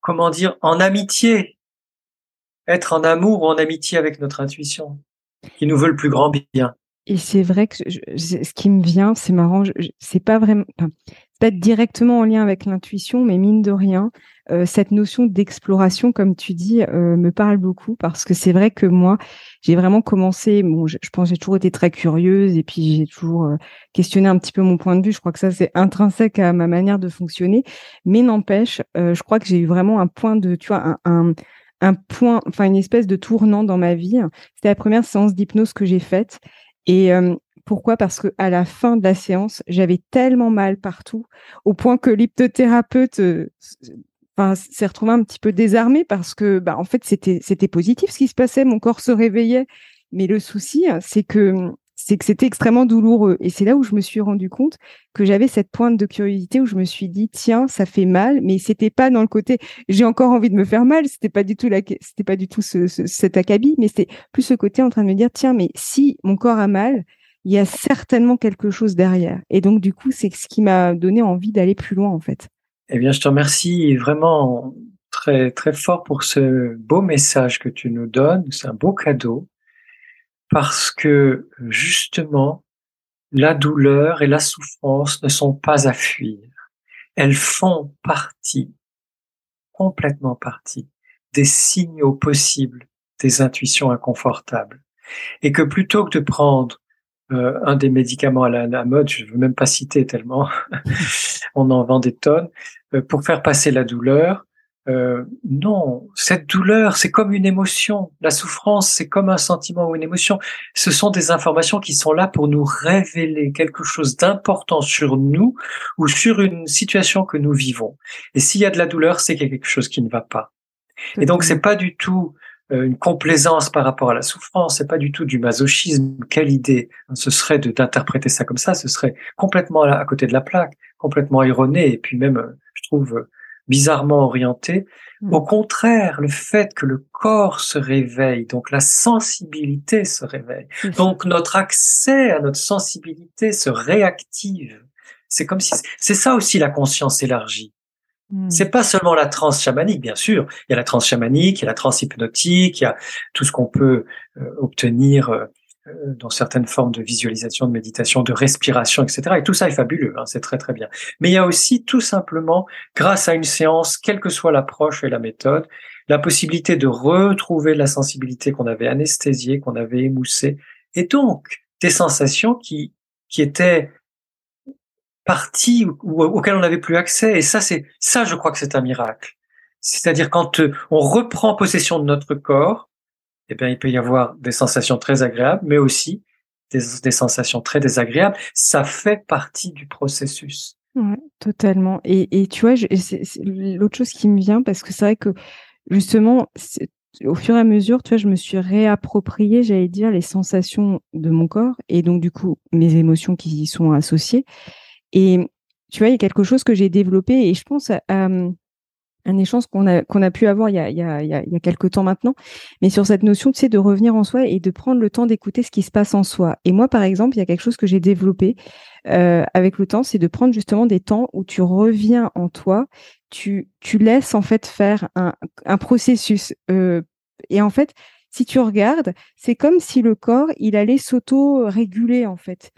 comment dire, en amitié, être en amour ou en amitié avec notre intuition, qui nous veut le plus grand bien. Et c'est vrai que ce qui me vient, c'est marrant, c'est pas vraiment, peut-être directement en lien avec l'intuition, mais mine de rien, euh, cette notion d'exploration, comme tu dis, euh, me parle beaucoup parce que c'est vrai que moi, j'ai vraiment commencé. Bon, je, pense j'ai toujours été très curieuse et puis j'ai toujours euh, questionné un petit peu mon point de vue. Je crois que ça c'est intrinsèque à ma manière de fonctionner, mais n'empêche, je crois que j'ai eu vraiment un point de, tu vois, un, un point, enfin une espèce de tournant dans ma vie. C'était la première séance d'hypnose que j'ai faite et pourquoi? Parce que à la fin de la séance, j'avais tellement mal partout, au point que l'hypnothérapeute enfin, s'est retrouvé un petit peu désarmé parce que, bah, en fait, c'était c'était positif ce qui se passait. Mon corps se réveillait, mais le souci, c'est que c'est que c'était extrêmement douloureux. Et c'est là où je me suis rendu compte que j'avais cette pointe de curiosité où je me suis dit, tiens, ça fait mal, mais c'était pas dans le côté, j'ai encore envie de me faire mal. C'était pas du tout la, c'était pas du tout ce, cet acabit, mais c'était plus ce côté en train de me dire, tiens, mais si mon corps a mal, il y a certainement quelque chose derrière. Et donc, du coup, c'est ce qui m'a donné envie d'aller plus loin, en fait. Eh bien, je te remercie vraiment très, très fort pour ce beau message que tu nous donnes. C'est un beau cadeau parce que justement, la douleur et la souffrance ne sont pas à fuir. Elles font partie, complètement partie, des signaux possibles des intuitions inconfortables. Et que plutôt que de prendre euh, un des médicaments à la, mode, je ne veux même pas citer tellement, on en vend des tonnes, euh, pour faire passer la douleur. Euh, non, cette douleur, c'est comme une émotion. La souffrance, c'est comme un sentiment ou une émotion. Ce sont des informations qui sont là pour nous révéler quelque chose d'important sur nous ou sur une situation que nous vivons. Et s'il y a de la douleur, c'est qu'il y a quelque chose qui ne va pas. Et donc, c'est pas du tout une complaisance par rapport à la souffrance, c'est pas du tout du masochisme. Quelle idée Ce serait d'interpréter ça comme ça, ce serait complètement à, côté de la plaque, complètement erroné et puis même, euh, je trouve, euh, bizarrement orienté. Hmm. Au contraire, le fait que le corps se réveille, donc la sensibilité se réveille, donc notre accès à notre sensibilité se réactive. C'est comme si c'est ça aussi la conscience élargie. Hmm. C'est pas seulement la transe chamanique, bien sûr. Il y a la transe chamanique, il y a la transe hypnotique, il y a tout ce qu'on peut euh, obtenir euh, euh, dans certaines formes de visualisation, de méditation, de respiration, etc. Et tout ça est fabuleux, hein, c'est très très bien. Mais il y a aussi tout simplement, grâce à une séance, quelle que soit l'approche et la méthode, la possibilité de retrouver la sensibilité qu'on avait anesthésiée, qu'on avait émoussée, et donc des sensations qui qui étaient parties auxquelles on n'avait plus accès. Et ça, c'est ça, je crois que c'est un miracle. C'est-à-dire quand euh, on reprend possession de notre corps, eh bien, il peut y avoir des sensations très agréables, mais aussi des, sensations très désagréables. Ça fait partie du processus. Ouais, totalement. Et, et tu vois, l'autre chose qui me vient, parce que c'est vrai que justement, au fur et à mesure, tu vois, je me suis réapproprié, j'allais dire, les sensations de mon corps et donc du coup mes émotions qui y sont associées. Et tu vois, il y a quelque chose que j'ai développé et je pense à, un échange qu'on a, pu avoir il y a, il, quelques temps maintenant, mais sur cette notion de revenir en soi et de prendre le temps d'écouter ce qui se passe en soi. Et moi, par exemple, il y a quelque chose que j'ai développé avec le temps, c'est de prendre justement des temps où tu reviens en toi, tu, laisses en fait faire un, processus. Et en fait, si tu regardes, c'est comme si le corps, il allait s'auto-réguler en fait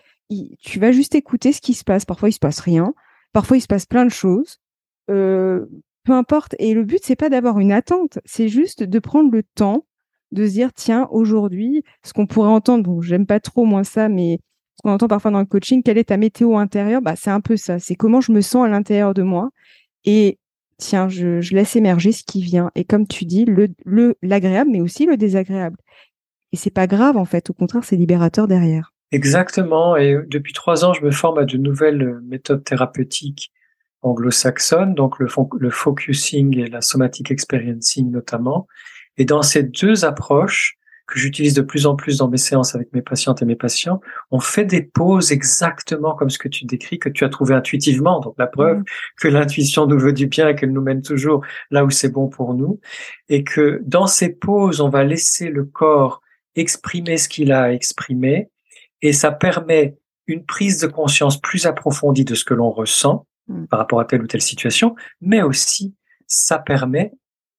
tu vas juste écouter ce qui se passe. Parfois, il se passe rien. Parfois, il se passe plein de choses. Euh, peu importe. Et le but, c'est pas d'avoir une attente. C'est juste de prendre le temps de se dire, tiens, aujourd'hui, ce qu'on pourrait entendre, bon, j'aime pas trop, moi, ça, mais ce qu'on entend parfois dans le coaching, quelle est ta météo intérieure? Bah, c'est un peu ça. C'est comment je me sens à l'intérieur de moi. Et tiens, je, je, laisse émerger ce qui vient. Et comme tu dis, le, le, l'agréable, mais aussi le désagréable. Et c'est pas grave, en fait. Au contraire, c'est libérateur derrière. Exactement. Et depuis trois ans, je me forme à de nouvelles méthodes thérapeutiques anglo-saxonnes, donc le, le focusing et la somatic experiencing notamment. Et dans ces deux approches que j'utilise de plus en plus dans mes séances avec mes patientes et mes patients, on fait des pauses exactement comme ce que tu décris, que tu as trouvé intuitivement. Donc la preuve mmh. que l'intuition nous veut du bien et qu'elle nous mène toujours là où c'est bon pour nous. Et que dans ces pauses, on va laisser le corps exprimer ce qu'il a exprimé et ça permet une prise de conscience plus approfondie de ce que l'on ressent mm. par rapport à telle ou telle situation, mais aussi ça permet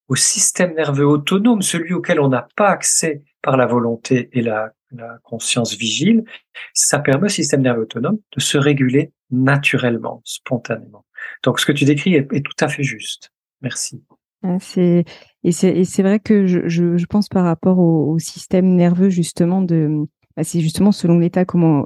au système nerveux autonome, celui auquel on n'a pas accès par la volonté et la, la, conscience vigile, ça permet au système nerveux autonome de se réguler naturellement, spontanément. Donc ce que tu décris est, tout à fait juste. Merci. Ah, c'est et c'est vrai que je, je, pense par rapport au, au système nerveux justement de bah, c'est justement selon l'état comment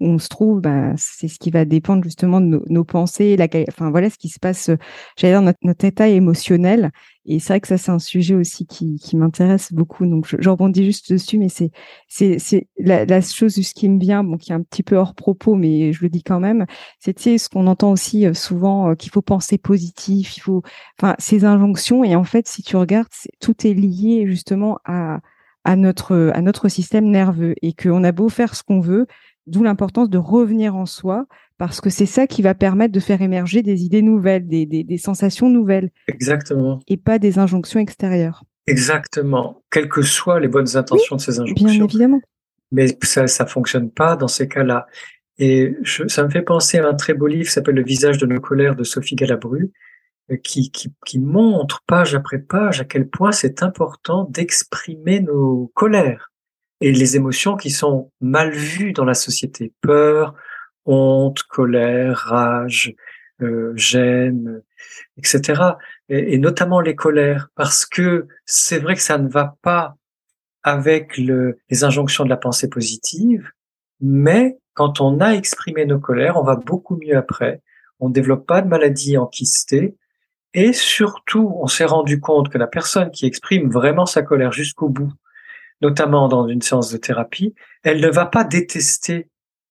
on se trouve, bah, c'est ce qui va dépendre justement de nos, pensées, la, enfin voilà ce qui se passe, j'allais dire notre, notre, état émotionnel. Et c'est vrai que ça c'est un sujet aussi qui, qui m'intéresse beaucoup. Donc je, rebondis juste dessus, mais c'est c'est c'est la, la, chose ce qui me vient, bon qui est un petit peu hors propos, mais je le dis quand même. C'est ce qu'on entend aussi euh, souvent euh, qu'il faut penser positif, il faut, enfin ces injonctions. Et en fait, si tu regardes, tout est lié justement à à notre à notre système nerveux et qu'on a beau faire ce qu'on veut, D'où l'importance de revenir en soi, parce que c'est ça qui va permettre de faire émerger des idées nouvelles, des, des, sensations nouvelles. Exactement. Et pas des injonctions extérieures. Exactement. Quelles que soient les bonnes intentions de ces injonctions. Bien évidemment. Mais ça, ça fonctionne pas dans ces cas-là. Et ça me fait penser à un très beau livre qui s'appelle Le visage de nos colères de Sophie Galabru, qui, qui, qui montre page après page à quel point c'est important d'exprimer nos colères et les émotions qui sont mal vues dans la société. Peur, honte, colère, rage, euh, gêne, etc. Et, notamment les colères, parce que c'est vrai que ça ne va pas avec le, les injonctions de la pensée positive, mais quand on a exprimé nos colères, on va beaucoup mieux après. On ne développe pas de maladie enquistée. Et surtout, on s'est rendu compte que la personne qui exprime vraiment sa colère jusqu'au bout, notamment dans une séance de thérapie, elle ne va pas détester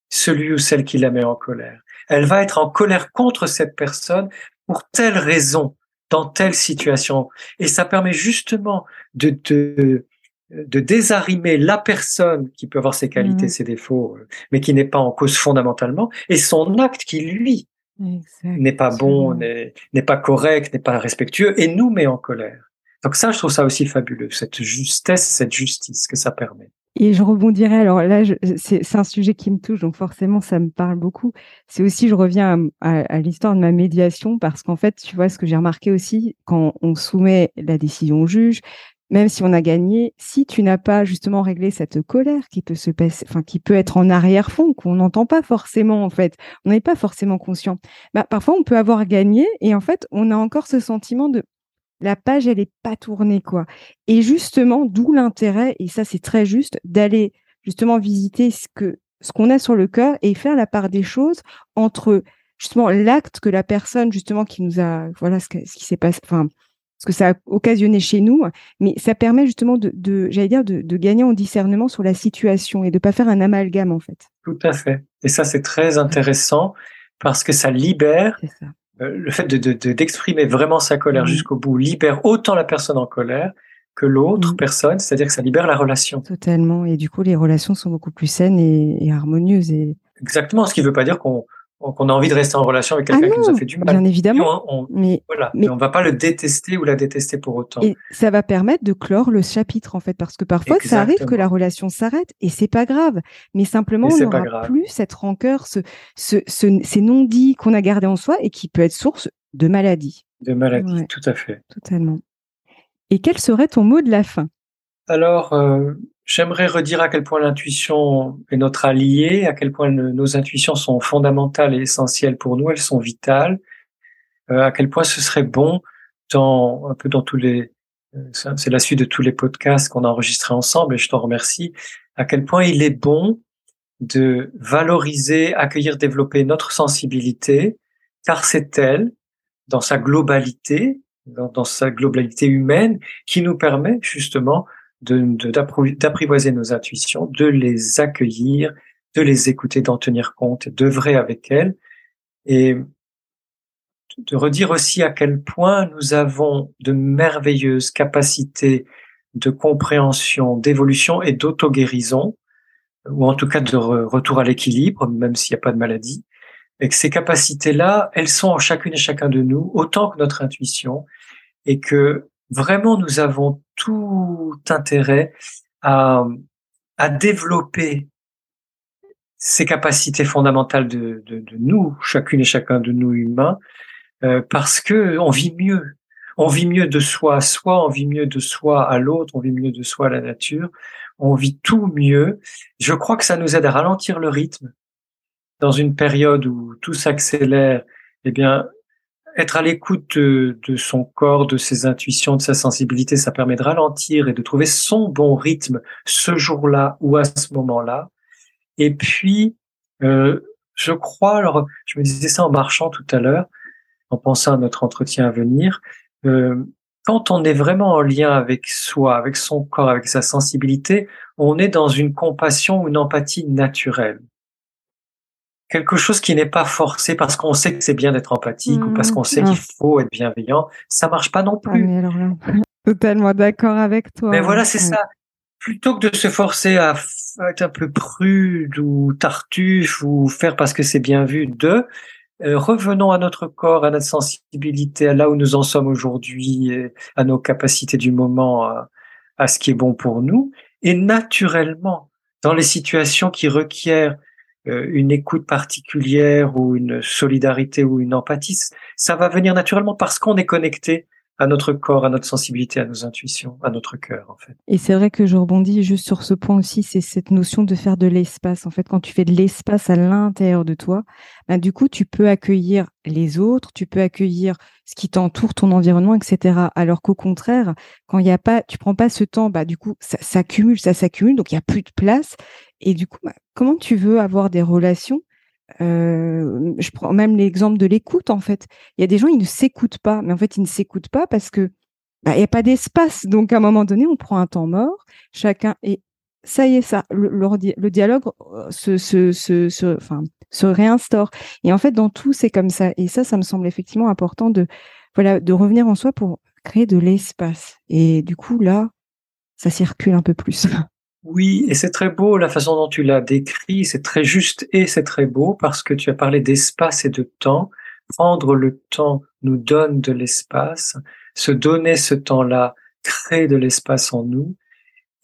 celui ou celle qui la met en colère. Elle va être en colère contre cette personne pour telle raison, dans telle situation. Et ça permet justement de, de, de désarimer la personne qui peut avoir ses qualités, mmh. ses défauts, mais qui n'est pas en cause fondamentalement, et son acte qui, lui, n'est pas bon, n'est pas correct, n'est pas respectueux, et nous met en colère. Donc ça, je trouve ça aussi fabuleux, cette justesse, cette justice que ça permet. Et je rebondirai, alors là, c'est un sujet qui me touche, donc forcément, ça me parle beaucoup. C'est aussi, je reviens à, l'histoire de ma médiation, parce qu'en fait, tu vois, ce que j'ai remarqué aussi, quand on soumet la décision au juge, même si on a gagné, si tu n'as pas justement réglé cette colère qui peut se passer, qui peut être en arrière-fond, qu'on n'entend pas forcément en fait, on n'est pas forcément conscient. Bah, parfois on peut avoir gagné et en fait on a encore ce sentiment de la page, elle est pas tournée, quoi. Et justement, d'où l'intérêt, et ça c'est très juste, d'aller justement visiter ce que ce qu'on a sur le cœur et faire la part des choses entre justement l'acte que la personne justement qui nous a voilà ce, qui s'est passé ce que ça a occasionné chez nous mais ça permet justement de, de j'allais dire de, de, gagner en discernement sur la situation et de pas faire un amalgame en fait tout à fait et ça c'est très intéressant parce que ça libère ça. Euh, le fait de, d'exprimer vraiment sa colère mmh. jusqu'au bout libère autant la personne en colère que l'autre mmh. personne, c'est-à-dire que ça libère la relation. Totalement. Et du coup, les relations sont beaucoup plus saines et, harmonieuses. Et... Exactement. Ce qui ne veut pas dire qu'on qu'on a envie de rester en relation avec quelqu'un ah qui nous a fait du mal. Bien évidemment. On, mais, voilà. Mais, on va pas le détester ou la détester pour autant. Et ça va permettre de clore le chapitre, en fait, parce que parfois, ça arrive que la relation s'arrête et c'est pas grave. Mais simplement, on n'aura plus cette rancœur, ce, ce, ces non-dits qu'on a gardés en soi et qui peut être source de maladie. De maladie, tout à fait. Totalement. Et quel serait ton mot de la fin? Alors, euh, J'aimerais redire à quel point l'intuition est notre allié, à quel point nos intuitions sont fondamentales et essentielles pour nous, elles sont vitales, euh, à quel point ce serait bon dans un peu dans tous les euh, c'est la suite de tous les podcasts qu'on a enregistrés ensemble et je t'en remercie, à quel point il est bon de valoriser, accueillir, développer notre sensibilité, car c'est elle, dans sa globalité, dans sa globalité humaine, qui nous permet justement d'apprivoiser nos intuitions, de les accueillir, de les écouter, d'en tenir compte, d'œuvrer avec elles et de redire aussi à quel point nous avons de merveilleuses capacités de compréhension, d'évolution et d'auto-guérison, ou en tout cas de retour à l'équilibre, même s'il n'y a pas de maladie, et que ces capacités-là, elles sont en chacune et chacun de nous, autant que notre intuition, et que vraiment nous avons tout intérêt à, à développer ces capacités fondamentales de, de, de, nous, chacune et chacun de nous humains, euh, parce que on vit mieux. On vit mieux de soi à soi, on vit mieux de soi à l'autre, on vit mieux de soi à la nature, on vit tout mieux. Je crois que ça nous aide à ralentir le rythme dans une période où tout s'accélère, eh bien, être à l'écoute de, son corps, de ses intuitions, de sa sensibilité, ça permet de ralentir et de trouver son bon rythme ce jour-là ou à ce moment-là. Et puis, euh, je crois, alors je me disais ça en marchant tout à l'heure, en pensant à notre entretien à venir, euh, quand on est vraiment en lien avec soi, avec son corps, avec sa sensibilité, on est dans une compassion, une empathie naturelle quelque chose qui n'est pas forcé parce qu'on sait que c'est bien d'être empathique ou parce mmh. qu'on sait qu'il faut être bienveillant, ça marche pas non ah, plus. totalement d'accord avec toi. Mais voilà, c'est ça. Plutôt que de se forcer à être un peu prude ou tartuffe ou faire parce que c'est bien vu de, euh, revenons à notre corps, à notre sensibilité, à là où nous en sommes aujourd'hui, à nos capacités du moment, à, à ce qui est bon pour nous. Et naturellement, dans les situations qui requièrent une écoute particulière ou une solidarité ou une empathie, ça va venir naturellement parce qu'on est connecté à notre corps, à notre sensibilité, à nos intuitions, à notre cœur, en fait. Et c'est vrai que je rebondis juste sur ce point aussi, c'est cette notion de faire de l'espace. En fait, quand tu fais de l'espace à l'intérieur de toi, ben, du coup, tu peux accueillir les autres, tu peux accueillir ce qui t'entoure, ton environnement, etc. Alors qu'au contraire, quand il n'y a pas, tu prends pas ce temps, bah, du coup, ça s'accumule, ça s'accumule, donc il n'y a plus de place. Et du coup, bah, comment tu veux avoir des relations je prends même l'exemple de l'écoute, en fait. Il y a des gens, ils ne s'écoutent pas, mais en fait, ils ne s'écoutent pas parce que bah, il n'y a pas d'espace. Donc, à un moment donné, on prend un temps mort, chacun, et ça y est, ça, le, dialogue euh, se, se, se, enfin, se réinstaure. Et en fait, dans tout, c'est comme ça. Et ça, ça me semble effectivement important de, voilà, de revenir en soi pour créer de l'espace. Et du coup, là, ça circule un peu plus. Oui, et c'est très beau la façon dont tu l'as décrit, c'est très juste et c'est très beau parce que tu as parlé d'espace et de temps. Prendre le temps nous donne de l'espace, se donner ce temps-là crée de l'espace en nous.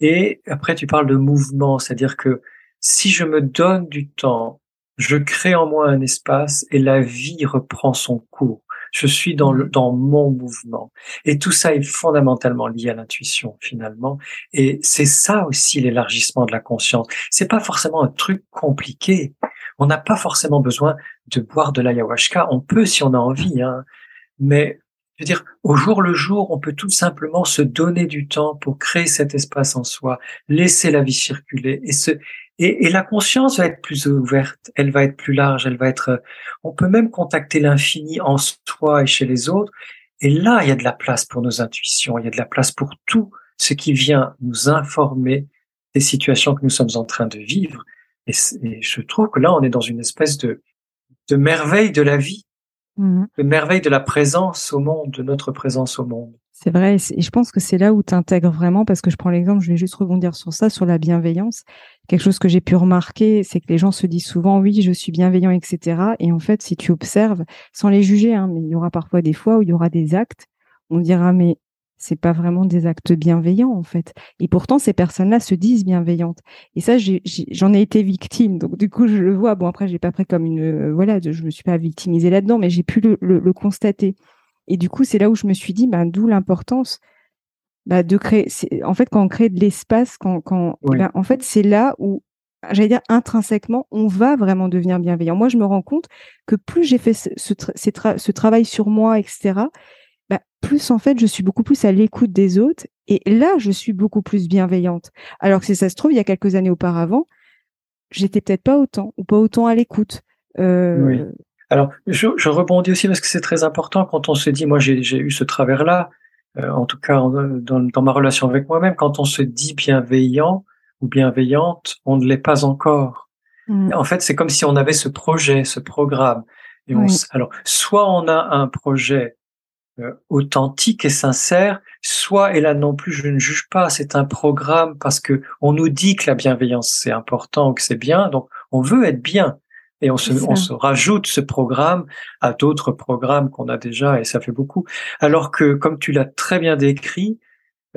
Et après, tu parles de mouvement, c'est-à-dire que si je me donne du temps, je crée en moi un espace et la vie reprend son cours. Je suis dans le, dans mon mouvement. Et tout ça est fondamentalement lié à l'intuition, finalement. Et c'est ça aussi l'élargissement de la conscience. C'est pas forcément un truc compliqué. On n'a pas forcément besoin de boire de l'ayahuasca. On peut si on a envie, hein. Mais, je veux dire, au jour le jour, on peut tout simplement se donner du temps pour créer cet espace en soi, laisser la vie circuler et se, et, et, la conscience va être plus ouverte, elle va être plus large, elle va être. Euh, on peut même contacter l'infini en soi et chez les autres. Et là, il y a de la place pour nos intuitions, il y a de la place pour tout ce qui vient nous informer des situations que nous sommes en train de vivre. Et, je trouve que là, on est dans une espèce de, de merveille de la vie, mmh de merveille de la présence au monde, de notre présence au monde. C'est vrai, et je pense que c'est là où tu intègres vraiment, parce que je prends l'exemple, je vais juste rebondir sur ça, sur la bienveillance. Quelque chose que j'ai pu remarquer, c'est que les gens se disent souvent, oui, je suis bienveillant, etc. Et en fait, si tu observes, sans les juger, hein, mais il y aura parfois des fois où il y aura des actes, on dira, mais c'est pas vraiment des actes bienveillants, en fait. Et pourtant, ces personnes-là se disent bienveillantes. Et ça, j'en ai, été victime. Donc, du coup, je le vois. Bon, après, j'ai pas pris comme une, euh, voilà, je me suis pas victimisée là-dedans, mais j'ai pu le constater. Et du coup, c'est là où je me suis dit, bah, d'où l'importance bah, de créer. En fait, quand on crée de l'espace, quand, quand ben, en fait, c'est là où, j'allais dire intrinsèquement, on va vraiment devenir bienveillant. Moi, je me rends compte que plus j'ai fait ce, ce, travail sur moi, etc., bah, plus en fait, je suis beaucoup plus à l'écoute des autres. Et là, je suis beaucoup plus bienveillante. Alors que si ça se trouve, il y a quelques années auparavant, j'étais peut-être pas autant ou pas autant à l'écoute. Euh, alors, je, je, rebondis aussi parce que c'est très important quand on se dit, moi j'ai eu ce travers-là, euh, en tout cas dans, dans, ma relation avec moi-même, quand on se dit bienveillant ou bienveillante, on ne l'est pas encore. Mm. En fait, c'est comme si on avait ce projet, ce programme. Et on, alors, soit on a un projet euh, authentique et sincère, soit, et là non plus, je ne juge pas, c'est un programme parce que on nous dit que la bienveillance c'est important, que c'est bien, donc on veut être bien et on se, on se rajoute ce programme à d'autres programmes qu'on a déjà et ça fait beaucoup. Alors que, comme tu l'as très bien décrit,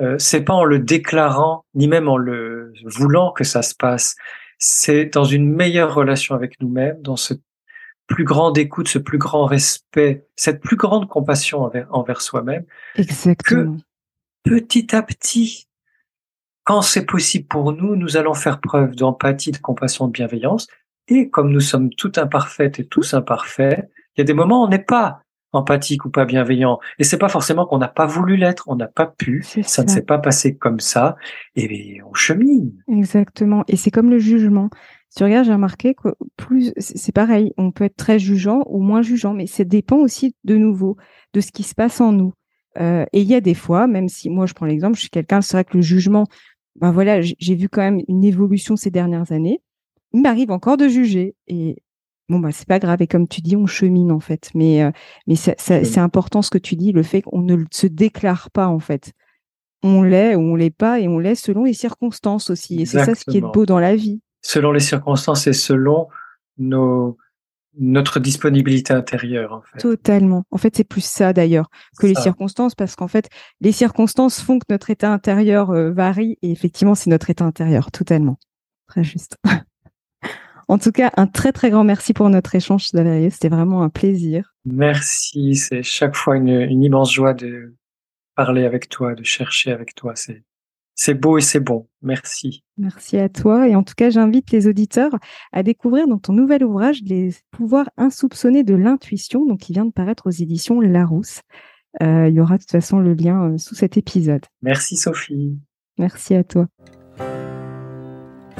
euh, c'est pas en le déclarant ni même en le voulant que ça se passe. C'est dans une meilleure relation avec nous-mêmes, dans ce plus grand écoute, ce plus grand respect, cette plus grande compassion envers, envers soi-même. Exactement. Que petit à petit, quand c'est possible pour nous, nous allons faire preuve d'empathie, de compassion, de bienveillance Et comme nous sommes tout imparfaites et tous imparfaits, il y a des moments où on n'est pas empathique ou pas bienveillant. Et c'est pas forcément qu'on n'a pas voulu l'être, on n'a pas pu, ça, ça, ne s'est pas passé comme ça, et on chemine. Exactement. Et c'est comme le jugement. Si tu regardes, j'ai remarqué que plus, c'est pareil, on peut être très jugeant ou moins jugeant, mais ça dépend aussi de nouveau de ce qui se passe en nous. Euh, et il y a des fois, même si moi je prends l'exemple, je suis quelqu'un, c'est vrai que le jugement, ben voilà, j'ai vu quand même une évolution ces dernières années. Il m'arrive encore de juger et bon bah c'est pas grave. Et comme tu dis, on chemine en fait. Mais euh, mais c'est important ce que tu dis, le fait qu'on ne se déclare pas en fait. On l'est ou on l'est pas et on l'est selon les circonstances aussi. Et c'est ça ce qui est beau dans la vie. Selon les circonstances et selon nos notre disponibilité intérieure. En fait. Totalement. En fait, c'est plus ça d'ailleurs que les circonstances, parce qu'en fait, les circonstances font que notre état intérieur euh, varie, et effectivement, c'est notre état intérieur, totalement. Très juste. en tout cas, un très très grand merci pour notre échange, Valérie. C'était vraiment un plaisir. Merci. C'est chaque fois une, une immense joie de parler avec toi, de chercher avec toi. C'est c'est beau et c'est bon. Merci. Merci à toi. Et en tout cas, j'invite les auditeurs à découvrir dans ton nouvel ouvrage les pouvoirs insoupçonnés de l'intuition, donc qui vient de paraître aux éditions Larousse. Euh, il y aura de toute façon le lien euh, sous cet épisode. Merci Sophie. Merci à toi.